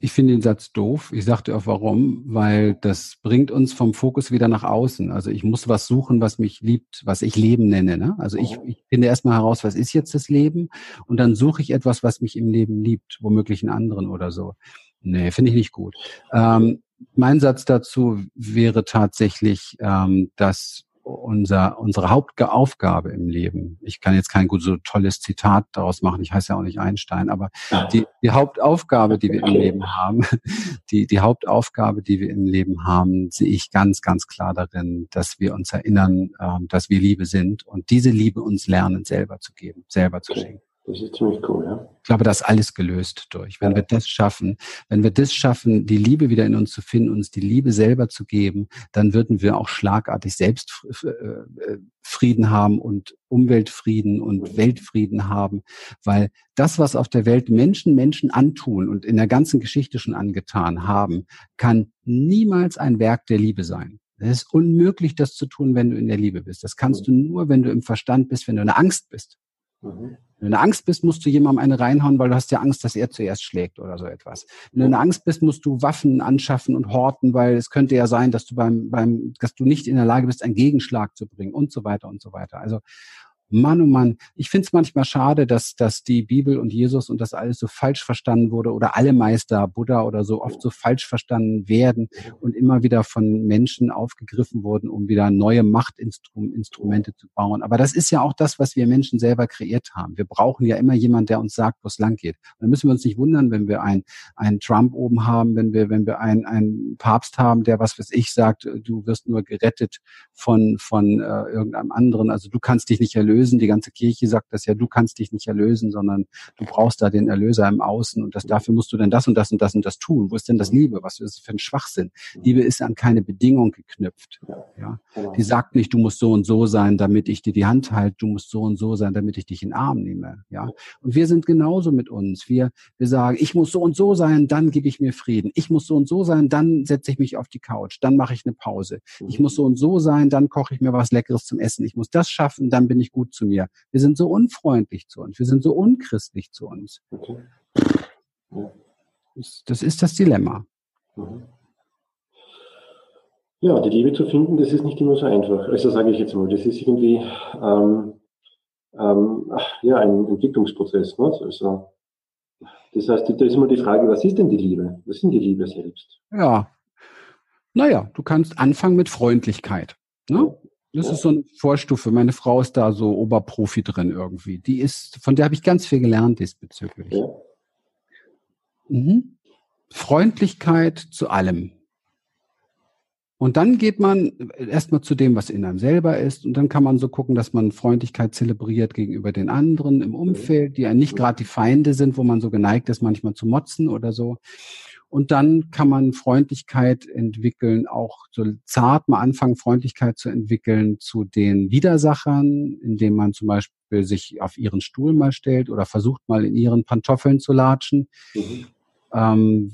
Ich finde den Satz doof. Ich sagte auch warum, weil das bringt uns vom Fokus wieder nach außen. Also ich muss was suchen, was mich liebt, was ich Leben nenne. Ne? Also ich, ich finde erstmal heraus, was ist jetzt das Leben? Und dann suche ich etwas, was mich im Leben liebt, womöglich einen anderen oder so. Nee, finde ich nicht gut. Ähm, mein Satz dazu wäre tatsächlich, ähm, dass unser, unsere Hauptaufgabe im Leben, ich kann jetzt kein gut so tolles Zitat daraus machen, ich heiße ja auch nicht Einstein, aber die, die Hauptaufgabe, die wir im Leben haben, die, die Hauptaufgabe, die wir im Leben haben, sehe ich ganz, ganz klar darin, dass wir uns erinnern, ähm, dass wir Liebe sind und diese Liebe uns lernen, selber zu geben, selber zu schenken. Das ist ziemlich cool, ja. Ich glaube, das ist alles gelöst durch. Wenn ja. wir das schaffen, wenn wir das schaffen, die Liebe wieder in uns zu finden, uns die Liebe selber zu geben, dann würden wir auch schlagartig selbst äh, haben und Umweltfrieden und mhm. Weltfrieden haben, weil das, was auf der Welt Menschen Menschen antun und in der ganzen Geschichte schon angetan haben, kann niemals ein Werk der Liebe sein. Es ist unmöglich, das zu tun, wenn du in der Liebe bist. Das kannst mhm. du nur, wenn du im Verstand bist, wenn du in der Angst bist. Mhm. Wenn du Angst bist, musst du jemandem eine reinhauen, weil du hast ja Angst, dass er zuerst schlägt oder so etwas. Wenn du in Angst bist, musst du Waffen anschaffen und horten, weil es könnte ja sein, dass du beim, beim, dass du nicht in der Lage bist, einen Gegenschlag zu bringen und so weiter und so weiter. Also Mann, oh Mann, ich finde es manchmal schade, dass, dass die Bibel und Jesus und das alles so falsch verstanden wurde oder alle Meister, Buddha oder so oft so falsch verstanden werden und immer wieder von Menschen aufgegriffen wurden, um wieder neue Machtinstrumente zu bauen. Aber das ist ja auch das, was wir Menschen selber kreiert haben. Wir brauchen ja immer jemanden, der uns sagt, wo es lang geht. Und dann müssen wir uns nicht wundern, wenn wir einen, einen Trump oben haben, wenn wir, wenn wir einen, einen Papst haben, der was weiß ich sagt, du wirst nur gerettet von, von äh, irgendeinem anderen. Also du kannst dich nicht erlösen erlösen. Die ganze Kirche sagt das ja, du kannst dich nicht erlösen, sondern du brauchst da den Erlöser im Außen und das, dafür musst du denn das und das und das und das tun. Wo ist denn das Liebe? Was ist das für ein Schwachsinn? Liebe ist an keine Bedingung geknüpft. Ja? Genau. Die sagt nicht, du musst so und so sein, damit ich dir die Hand halte, du musst so und so sein, damit ich dich in den Arm nehme. Ja? Und wir sind genauso mit uns. Wir, wir sagen, ich muss so und so sein, dann gebe ich mir Frieden. Ich muss so und so sein, dann setze ich mich auf die Couch, dann mache ich eine Pause. Ich muss so und so sein, dann koche ich mir was Leckeres zum Essen. Ich muss das schaffen, dann bin ich gut gut zu mir. Wir sind so unfreundlich zu uns. Wir sind so unchristlich zu uns. Okay. Ja. Das, ist das Dilemma. Mhm. Ja, die Liebe zu finden, das ist nicht immer so einfach. Also sage ich jetzt mal, das ist irgendwie ähm, ähm, ja, ein Entwicklungsprozess. Ne? Also, das heißt, da ist immer die Frage, was ist denn die Liebe? Was sind die Liebe selbst? Ja, naja, du kannst anfangen mit Freundlichkeit. Ne? Das ist so eine Vorstufe. Meine Frau ist da so Oberprofi drin irgendwie. Die ist, von der habe ich ganz viel gelernt diesbezüglich. Ja. Mhm. Freundlichkeit zu allem. Und dann geht man erstmal zu dem, was in einem selber ist. Und dann kann man so gucken, dass man Freundlichkeit zelebriert gegenüber den anderen im Umfeld, die ja nicht gerade die Feinde sind, wo man so geneigt ist, manchmal zu motzen oder so. Und dann kann man Freundlichkeit entwickeln, auch so zart mal anfangen, Freundlichkeit zu entwickeln zu den Widersachern, indem man zum Beispiel sich auf ihren Stuhl mal stellt oder versucht mal in ihren Pantoffeln zu latschen. Mhm. Ähm,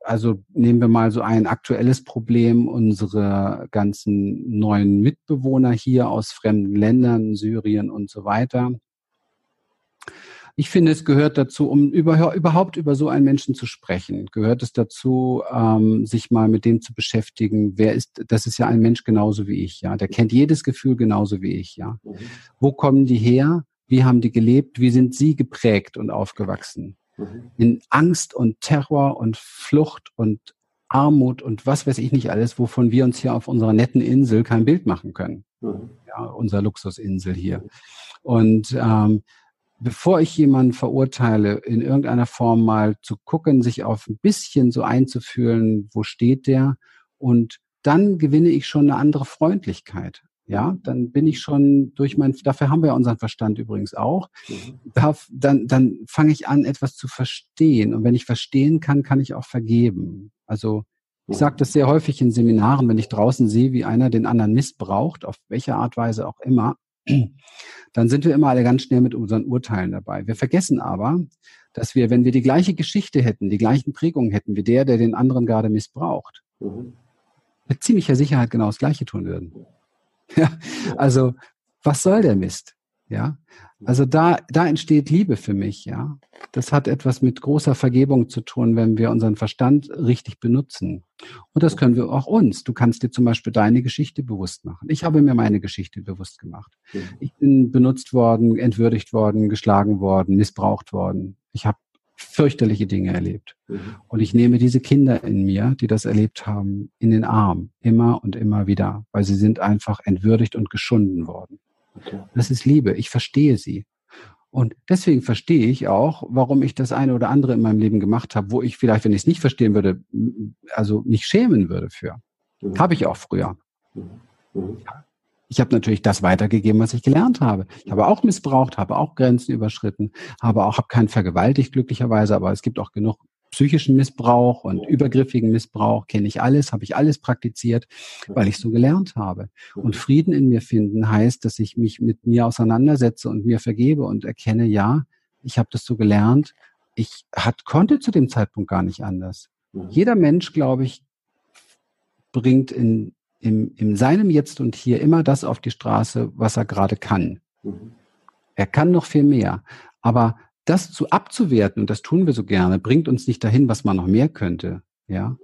also nehmen wir mal so ein aktuelles Problem, unsere ganzen neuen Mitbewohner hier aus fremden Ländern, Syrien und so weiter ich finde, es gehört dazu, um über, überhaupt über so einen Menschen zu sprechen, gehört es dazu, ähm, sich mal mit dem zu beschäftigen. Wer ist, das ist ja ein Mensch genauso wie ich, ja. Der kennt jedes Gefühl genauso wie ich, ja. Mhm. Wo kommen die her? Wie haben die gelebt? Wie sind sie geprägt und aufgewachsen? Mhm. In Angst und Terror und Flucht und Armut und was weiß ich nicht alles, wovon wir uns hier auf unserer netten Insel kein Bild machen können. Mhm. Ja, unser Luxusinsel hier. Und ähm, bevor ich jemanden verurteile, in irgendeiner Form mal zu gucken, sich auf ein bisschen so einzufühlen, wo steht der? Und dann gewinne ich schon eine andere Freundlichkeit. Ja, dann bin ich schon durch mein, dafür haben wir unseren Verstand übrigens auch. Mhm. Darf, dann, dann fange ich an, etwas zu verstehen. Und wenn ich verstehen kann, kann ich auch vergeben. Also, ich sage das sehr häufig in Seminaren, wenn ich draußen sehe, wie einer den anderen missbraucht, auf welche Art Weise auch immer, dann sind wir immer alle ganz schnell mit unseren Urteilen dabei. Wir vergessen aber, dass wir, wenn wir die gleiche Geschichte hätten, die gleichen Prägungen hätten wie der, der den anderen gerade missbraucht, mhm. mit ziemlicher Sicherheit genau das Gleiche tun würden. Ja, also was soll der Mist? Ja, also da, da entsteht Liebe für mich, ja. Das hat etwas mit großer Vergebung zu tun, wenn wir unseren Verstand richtig benutzen. Und das können wir auch uns. Du kannst dir zum Beispiel deine Geschichte bewusst machen. Ich habe mir meine Geschichte bewusst gemacht. Ich bin benutzt worden, entwürdigt worden, geschlagen worden, missbraucht worden. Ich habe fürchterliche Dinge erlebt. Und ich nehme diese Kinder in mir, die das erlebt haben, in den Arm, immer und immer wieder, weil sie sind einfach entwürdigt und geschunden worden. Okay. Das ist Liebe. Ich verstehe sie. Und deswegen verstehe ich auch, warum ich das eine oder andere in meinem Leben gemacht habe, wo ich vielleicht, wenn ich es nicht verstehen würde, also mich schämen würde für. Mhm. Habe ich auch früher. Mhm. mhm. Ich habe natürlich das weitergegeben, was ich gelernt habe. Ich habe auch missbraucht, habe auch Grenzen überschritten, habe auch habe keinen vergewaltigt glücklicherweise, aber es gibt auch genug psychischen Missbrauch und übergriffigen Missbrauch, kenne ich alles, habe ich alles praktiziert, weil ich so gelernt habe. Und Frieden in mir finden heißt, dass ich mich mit mir auseinandersetze und mir vergebe und erkenne, ja, ich habe das so gelernt. Ich hat, konnte zu dem Zeitpunkt gar nicht anders. Jeder Mensch, glaube ich, bringt in, in, in seinem Jetzt und Hier immer das auf die Straße, was er gerade kann. Er kann noch viel mehr. Aber das zu abzuwerten, und das tun wir so gerne, bringt uns nicht dahin, was man noch mehr könnte, ja,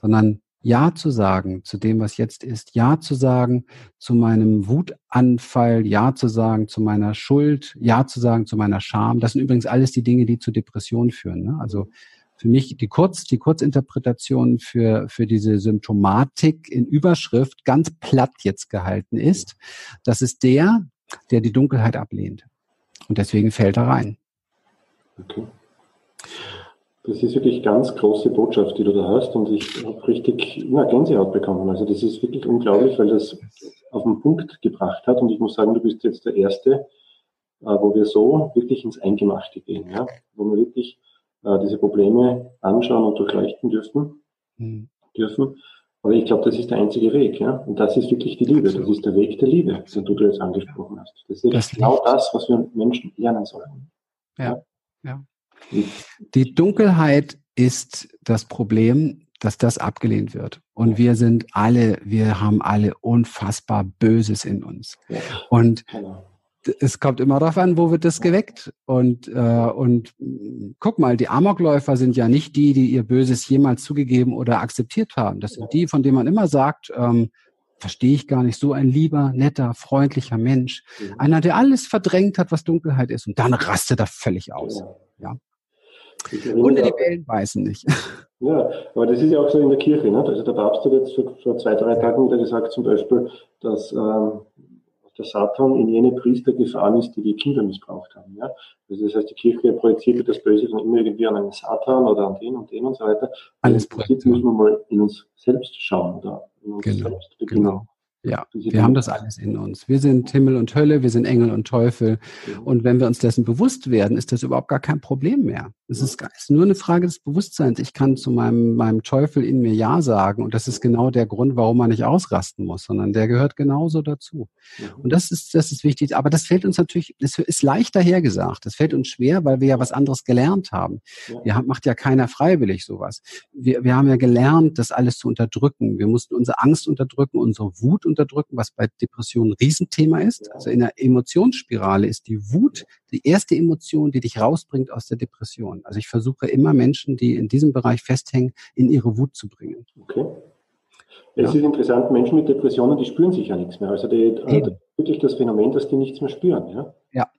sondern Ja zu sagen zu dem, was jetzt ist, Ja zu sagen zu meinem Wutanfall, Ja zu sagen zu meiner Schuld, Ja zu sagen zu meiner Scham. Das sind übrigens alles die Dinge, die zu Depressionen führen. Ne? Also für mich die Kurz, die Kurzinterpretation für, für diese Symptomatik in Überschrift ganz platt jetzt gehalten ist. Das ist der, der die Dunkelheit ablehnt. Und deswegen fällt er rein. Okay. Das ist wirklich ganz große Botschaft, die du da hast und ich habe richtig na, Gänsehaut bekommen. Also das ist wirklich unglaublich, weil das auf den Punkt gebracht hat und ich muss sagen, du bist jetzt der Erste, äh, wo wir so wirklich ins Eingemachte gehen, ja? wo wir wirklich äh, diese Probleme anschauen und durchleuchten dürfen. Mhm. dürfen. Aber ich glaube, das ist der einzige Weg, ja. Und das ist wirklich die Liebe. Das ist der Weg der Liebe, den du jetzt angesprochen hast. Das ist das genau das, was wir Menschen lernen sollen. ja. ja. Ja. Die Dunkelheit ist das Problem, dass das abgelehnt wird. Und wir sind alle, wir haben alle unfassbar Böses in uns. Und genau. es kommt immer darauf an, wo wird das geweckt. Und, äh, und guck mal, die Amokläufer sind ja nicht die, die ihr Böses jemals zugegeben oder akzeptiert haben. Das sind die, von denen man immer sagt, ähm, verstehe ich gar nicht, so ein lieber, netter, freundlicher Mensch. Mhm. Einer, der alles verdrängt hat, was Dunkelheit ist. Und dann rastet er völlig aus. Ja. ja. Hunde, die Wellen beißen nicht. Ja, aber das ist ja auch so in der Kirche. Ne? Also der Papst hat jetzt vor, vor zwei, drei Tagen wieder gesagt, zum Beispiel, dass ähm, der Satan in jene Priester gefahren ist, die die Kinder missbraucht haben. Ja? Also das heißt, die Kirche projiziert das Böse dann immer irgendwie an einen Satan oder an den und den und so weiter. Alles Prinzip müssen wir mal in uns selbst schauen oder genau, selbst beginnen. Genau. Ja, wir haben das alles in uns. Wir sind Himmel und Hölle, wir sind Engel und Teufel. Und wenn wir uns dessen bewusst werden, ist das überhaupt gar kein Problem mehr. Es ist, ist nur eine Frage des Bewusstseins. Ich kann zu meinem, meinem Teufel in mir Ja sagen. Und das ist genau der Grund, warum man nicht ausrasten muss, sondern der gehört genauso dazu. Und das ist, das ist wichtig. Aber das fällt uns natürlich, das ist leichter hergesagt. Das fällt uns schwer, weil wir ja was anderes gelernt haben. Wir haben, macht ja keiner freiwillig sowas. Wir, wir haben ja gelernt, das alles zu unterdrücken. Wir mussten unsere Angst unterdrücken, unsere Wut unterdrücken, was bei Depressionen ein Riesenthema ist. Also in der Emotionsspirale ist die Wut die erste Emotion, die dich rausbringt aus der Depression. Also ich versuche immer Menschen, die in diesem Bereich festhängen, in ihre Wut zu bringen. Okay. Es ja. ist interessant, Menschen mit Depressionen, die spüren sich ja nichts mehr. Also die, äh, wirklich das Phänomen, dass die nichts mehr spüren. Ja. ja.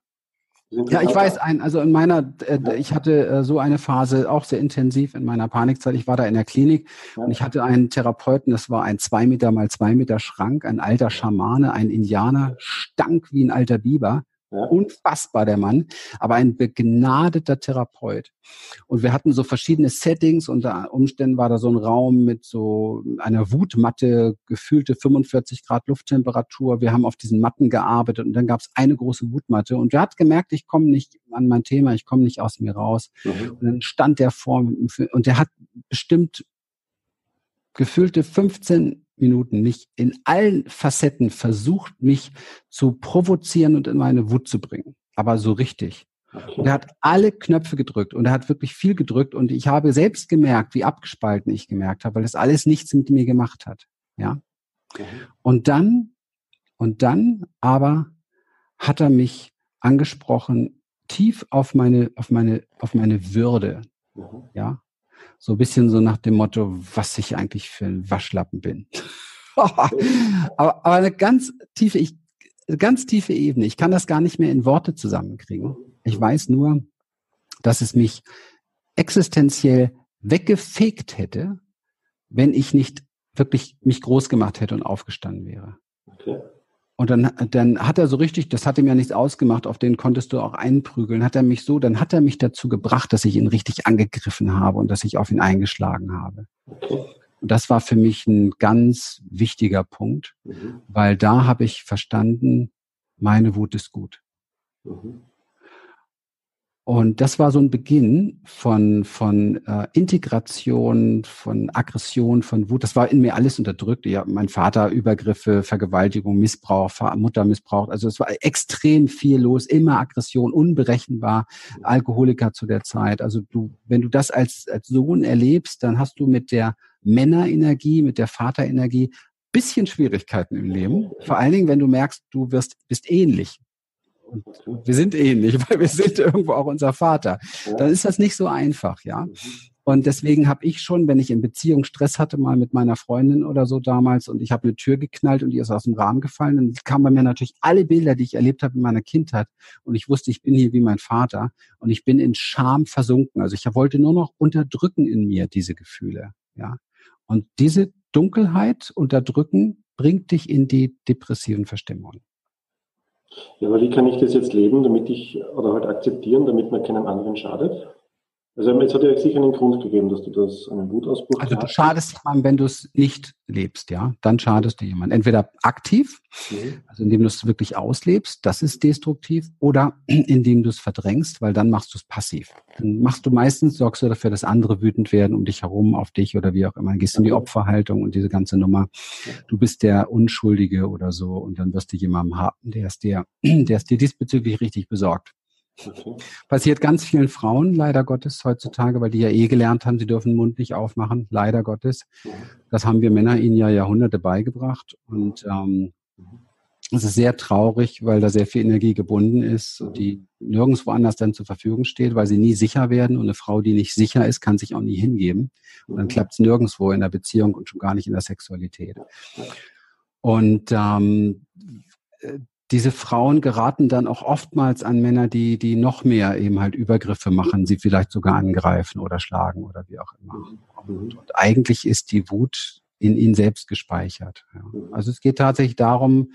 Ja, ich weiß ein, also in meiner, äh, ich hatte äh, so eine Phase auch sehr intensiv in meiner Panikzeit. Ich war da in der Klinik ja. und ich hatte einen Therapeuten, das war ein zwei Meter mal zwei Meter Schrank, ein alter Schamane, ein Indianer, stank wie ein alter Biber. Ja. Unfassbar, der Mann, aber ein begnadeter Therapeut. Und wir hatten so verschiedene Settings. Unter Umständen war da so ein Raum mit so einer Wutmatte, gefühlte 45 Grad Lufttemperatur. Wir haben auf diesen Matten gearbeitet und dann gab es eine große Wutmatte. Und er hat gemerkt, ich komme nicht an mein Thema, ich komme nicht aus mir raus. Mhm. Und dann stand der vor und der hat bestimmt gefühlte 15 Minuten mich in allen Facetten versucht, mich zu provozieren und in meine Wut zu bringen. Aber so richtig. Und er hat alle Knöpfe gedrückt und er hat wirklich viel gedrückt und ich habe selbst gemerkt, wie abgespalten ich gemerkt habe, weil das alles nichts mit mir gemacht hat. Ja. Und dann, und dann aber hat er mich angesprochen, tief auf meine, auf meine, auf meine Würde. Ja. So ein bisschen so nach dem Motto, was ich eigentlich für ein Waschlappen bin. aber, aber eine ganz tiefe, ich, ganz tiefe Ebene. Ich kann das gar nicht mehr in Worte zusammenkriegen. Ich weiß nur, dass es mich existenziell weggefegt hätte, wenn ich nicht wirklich mich groß gemacht hätte und aufgestanden wäre. Okay. Und dann, dann hat er so richtig, das hat ihm ja nichts ausgemacht, auf den konntest du auch einprügeln, hat er mich so, dann hat er mich dazu gebracht, dass ich ihn richtig angegriffen habe und dass ich auf ihn eingeschlagen habe. Und das war für mich ein ganz wichtiger Punkt, mhm. weil da habe ich verstanden, meine Wut ist gut. Mhm. Und das war so ein Beginn von, von äh, Integration, von Aggression, von Wut. Das war in mir alles unterdrückt. Ja, mein Vater Übergriffe, Vergewaltigung, Missbrauch, Mutter missbraucht. Also es war extrem viel los, immer Aggression, unberechenbar, Alkoholiker zu der Zeit. Also du, wenn du das als, als Sohn erlebst, dann hast du mit der Männerenergie, mit der Vaterenergie bisschen Schwierigkeiten im Leben. Vor allen Dingen, wenn du merkst, du wirst, bist ähnlich. Und wir sind ähnlich, weil wir sind irgendwo auch unser Vater. Dann ist das nicht so einfach, ja. Mhm. Und deswegen habe ich schon, wenn ich in Beziehung Stress hatte, mal mit meiner Freundin oder so damals und ich habe eine Tür geknallt und die ist aus dem Rahmen gefallen, dann kamen bei mir natürlich alle Bilder, die ich erlebt habe in meiner Kindheit und ich wusste, ich bin hier wie mein Vater und ich bin in Scham versunken. Also ich wollte nur noch unterdrücken in mir diese Gefühle, ja. Und diese Dunkelheit, Unterdrücken bringt dich in die depressiven Verstimmungen. Ja, aber wie kann ich das jetzt leben, damit ich, oder halt akzeptieren, damit man keinem anderen schadet? Also es hat ja sicher einen Grund gegeben, dass du das einen Wutausbruch Also du schadest jemandem, wenn du es nicht lebst, ja, dann schadest du jemandem. Entweder aktiv, mhm. also indem du es wirklich auslebst, das ist destruktiv, oder indem du es verdrängst, weil dann machst du es passiv. Dann machst du meistens, sorgst du dafür, dass andere wütend werden um dich herum, auf dich oder wie auch immer. Dann gehst in die Opferhaltung und diese ganze Nummer. Du bist der Unschuldige oder so und dann wirst du jemandem haben, der es dir, der es dir diesbezüglich richtig besorgt. Okay. Passiert ganz vielen Frauen, leider Gottes, heutzutage, weil die ja eh gelernt haben, sie dürfen den Mund nicht aufmachen, leider Gottes. Das haben wir Männer ihnen ja Jahrhunderte beigebracht. Und ähm, es ist sehr traurig, weil da sehr viel Energie gebunden ist, die nirgendwo anders dann zur Verfügung steht, weil sie nie sicher werden. Und eine Frau, die nicht sicher ist, kann sich auch nie hingeben. Und dann klappt es nirgendwo in der Beziehung und schon gar nicht in der Sexualität. Und ähm, diese Frauen geraten dann auch oftmals an Männer, die, die noch mehr eben halt Übergriffe machen, sie vielleicht sogar angreifen oder schlagen oder wie auch immer. Mhm. Und, und eigentlich ist die Wut in ihnen selbst gespeichert. Ja. Mhm. Also es geht tatsächlich darum,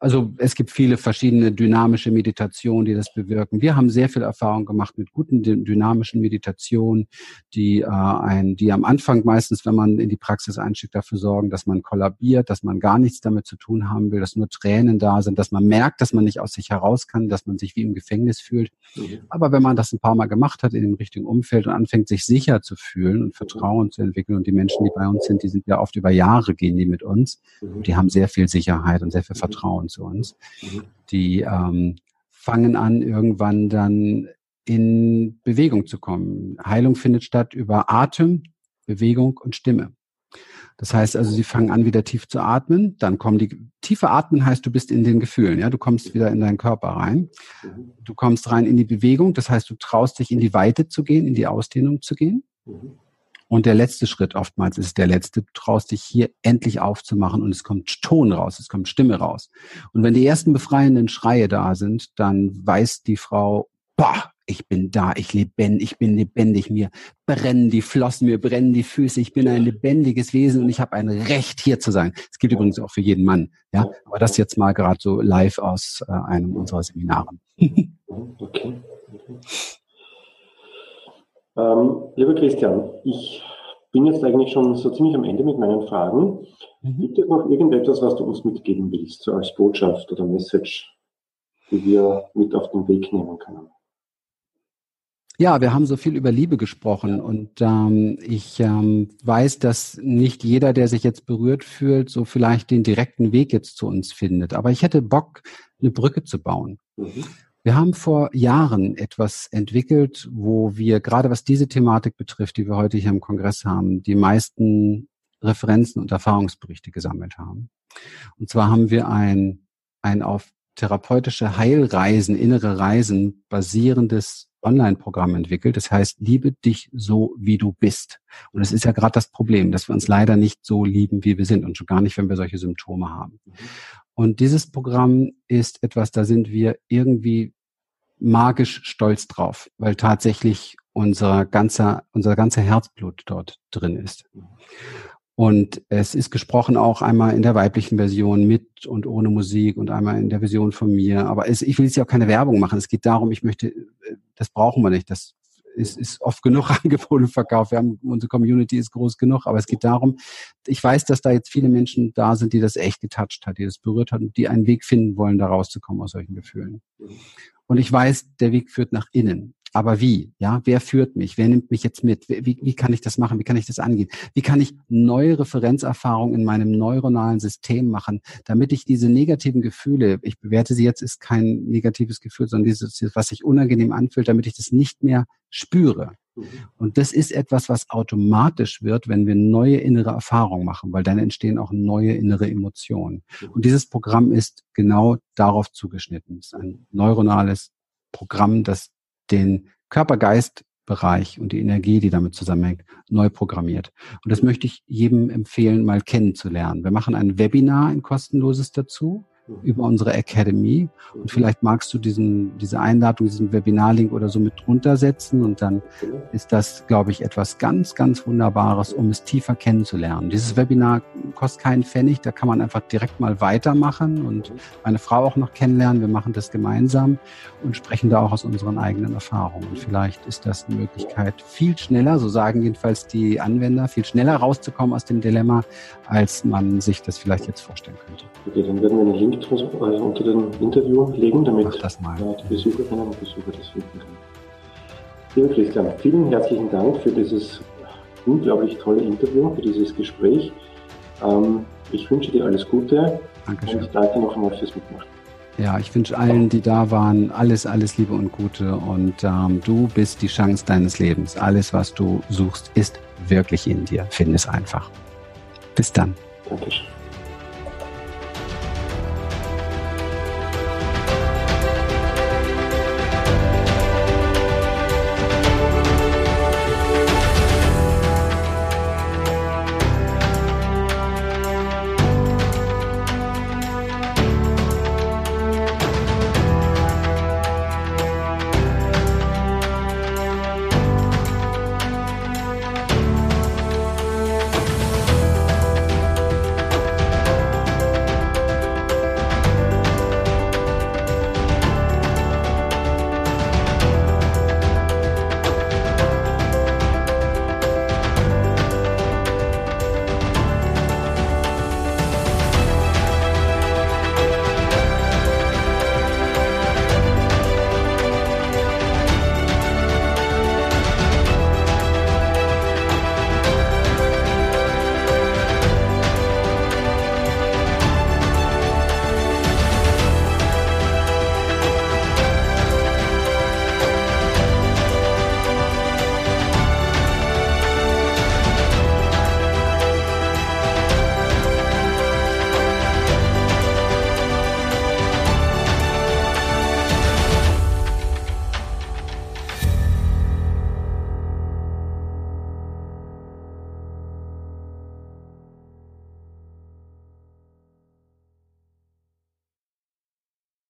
also es gibt viele verschiedene dynamische Meditationen, die das bewirken. Wir haben sehr viel Erfahrung gemacht mit guten dynamischen Meditationen, die äh, ein, die am Anfang meistens, wenn man in die Praxis einsteigt, dafür sorgen, dass man kollabiert, dass man gar nichts damit zu tun haben will, dass nur Tränen da sind, dass man merkt, dass man nicht aus sich heraus kann, dass man sich wie im Gefängnis fühlt. Mhm. Aber wenn man das ein paar Mal gemacht hat in dem richtigen Umfeld und anfängt, sich sicher zu fühlen und Vertrauen zu entwickeln und die Menschen, die bei uns sind, die sind ja oft über Jahre gehen die mit uns, mhm. die haben sehr viel Sicherheit und sehr viel Vertrauen zu uns. Mhm. Die ähm, fangen an, irgendwann dann in Bewegung zu kommen. Heilung findet statt über Atem, Bewegung und Stimme. Das heißt also, sie fangen an, wieder tief zu atmen. Dann kommen die tiefe Atmen heißt, du bist in den Gefühlen. Ja, du kommst wieder in deinen Körper rein. Mhm. Du kommst rein in die Bewegung. Das heißt, du traust dich in die Weite zu gehen, in die Ausdehnung zu gehen. Und der letzte Schritt oftmals ist der letzte. Du traust dich hier endlich aufzumachen und es kommt Ton raus, es kommt Stimme raus. Und wenn die ersten befreienden Schreie da sind, dann weiß die Frau, boah, ich bin da, ich lebendig, ich bin lebendig, mir brennen die Flossen, mir brennen die Füße, ich bin ein lebendiges Wesen und ich habe ein Recht hier zu sein. Das gilt übrigens auch für jeden Mann, ja. Aber das jetzt mal gerade so live aus äh, einem unserer Seminare. okay. Ähm, lieber Christian, ich bin jetzt eigentlich schon so ziemlich am Ende mit meinen Fragen. Mhm. Gibt es noch irgendetwas, was du uns mitgeben willst, so als Botschaft oder Message, die wir mit auf den Weg nehmen können? Ja, wir haben so viel über Liebe gesprochen und ähm, ich ähm, weiß, dass nicht jeder, der sich jetzt berührt fühlt, so vielleicht den direkten Weg jetzt zu uns findet. Aber ich hätte Bock, eine Brücke zu bauen. Mhm. Wir haben vor Jahren etwas entwickelt, wo wir gerade was diese Thematik betrifft, die wir heute hier im Kongress haben, die meisten Referenzen und Erfahrungsberichte gesammelt haben. Und zwar haben wir ein, ein auf therapeutische Heilreisen, innere Reisen basierendes Online-Programm entwickelt. Das heißt, liebe dich so, wie du bist. Und es ist ja gerade das Problem, dass wir uns leider nicht so lieben, wie wir sind und schon gar nicht, wenn wir solche Symptome haben. Und dieses Programm ist etwas, da sind wir irgendwie magisch stolz drauf, weil tatsächlich unser ganzer, unser ganzer Herzblut dort drin ist. Und es ist gesprochen auch einmal in der weiblichen Version mit und ohne Musik und einmal in der Version von mir. Aber es, ich will jetzt ja auch keine Werbung machen. Es geht darum, ich möchte, das brauchen wir nicht. Das ist, ist oft genug angeboten verkauft. Wir haben, unsere Community ist groß genug. Aber es geht darum, ich weiß, dass da jetzt viele Menschen da sind, die das echt getoucht hat, die das berührt hat und die einen Weg finden wollen, da rauszukommen aus solchen Gefühlen. Und ich weiß, der Weg führt nach innen. Aber wie? Ja, wer führt mich? Wer nimmt mich jetzt mit? Wie, wie kann ich das machen? Wie kann ich das angehen? Wie kann ich neue Referenzerfahrungen in meinem neuronalen System machen, damit ich diese negativen Gefühle, ich bewerte sie jetzt, ist kein negatives Gefühl, sondern dieses, was sich unangenehm anfühlt, damit ich das nicht mehr spüre. Mhm. Und das ist etwas, was automatisch wird, wenn wir neue innere Erfahrungen machen, weil dann entstehen auch neue innere Emotionen. Mhm. Und dieses Programm ist genau darauf zugeschnitten. Es ist ein neuronales Programm, das den Körper-Geist-Bereich und die Energie, die damit zusammenhängt, neu programmiert. Und das möchte ich jedem empfehlen, mal kennenzulernen. Wir machen ein Webinar, ein kostenloses dazu über unsere Academy. Und vielleicht magst du diesen, diese Einladung, diesen Webinarlink oder so mit drunter setzen. Und dann ist das, glaube ich, etwas ganz, ganz Wunderbares, um es tiefer kennenzulernen. Dieses Webinar kostet keinen Pfennig. Da kann man einfach direkt mal weitermachen und meine Frau auch noch kennenlernen. Wir machen das gemeinsam und sprechen da auch aus unseren eigenen Erfahrungen. Und vielleicht ist das eine Möglichkeit, viel schneller, so sagen jedenfalls die Anwender, viel schneller rauszukommen aus dem Dilemma, als man sich das vielleicht jetzt vorstellen könnte. Okay, dann werden wir einen Link Link unter dem Interview legen, damit die Besucherinnen und Besucher das finden können. Lieber Christian, vielen herzlichen Dank für dieses unglaublich tolle Interview, für dieses Gespräch. Ähm, ich wünsche dir alles Gute Dankeschön. und ich danke noch einmal fürs Mitmachen. Ja, ich wünsche allen, die da waren, alles, alles Liebe und Gute. Und ähm, du bist die Chance deines Lebens. Alles, was du suchst, ist wirklich in dir. Finde es einfach. Bis dann. Dankeschön.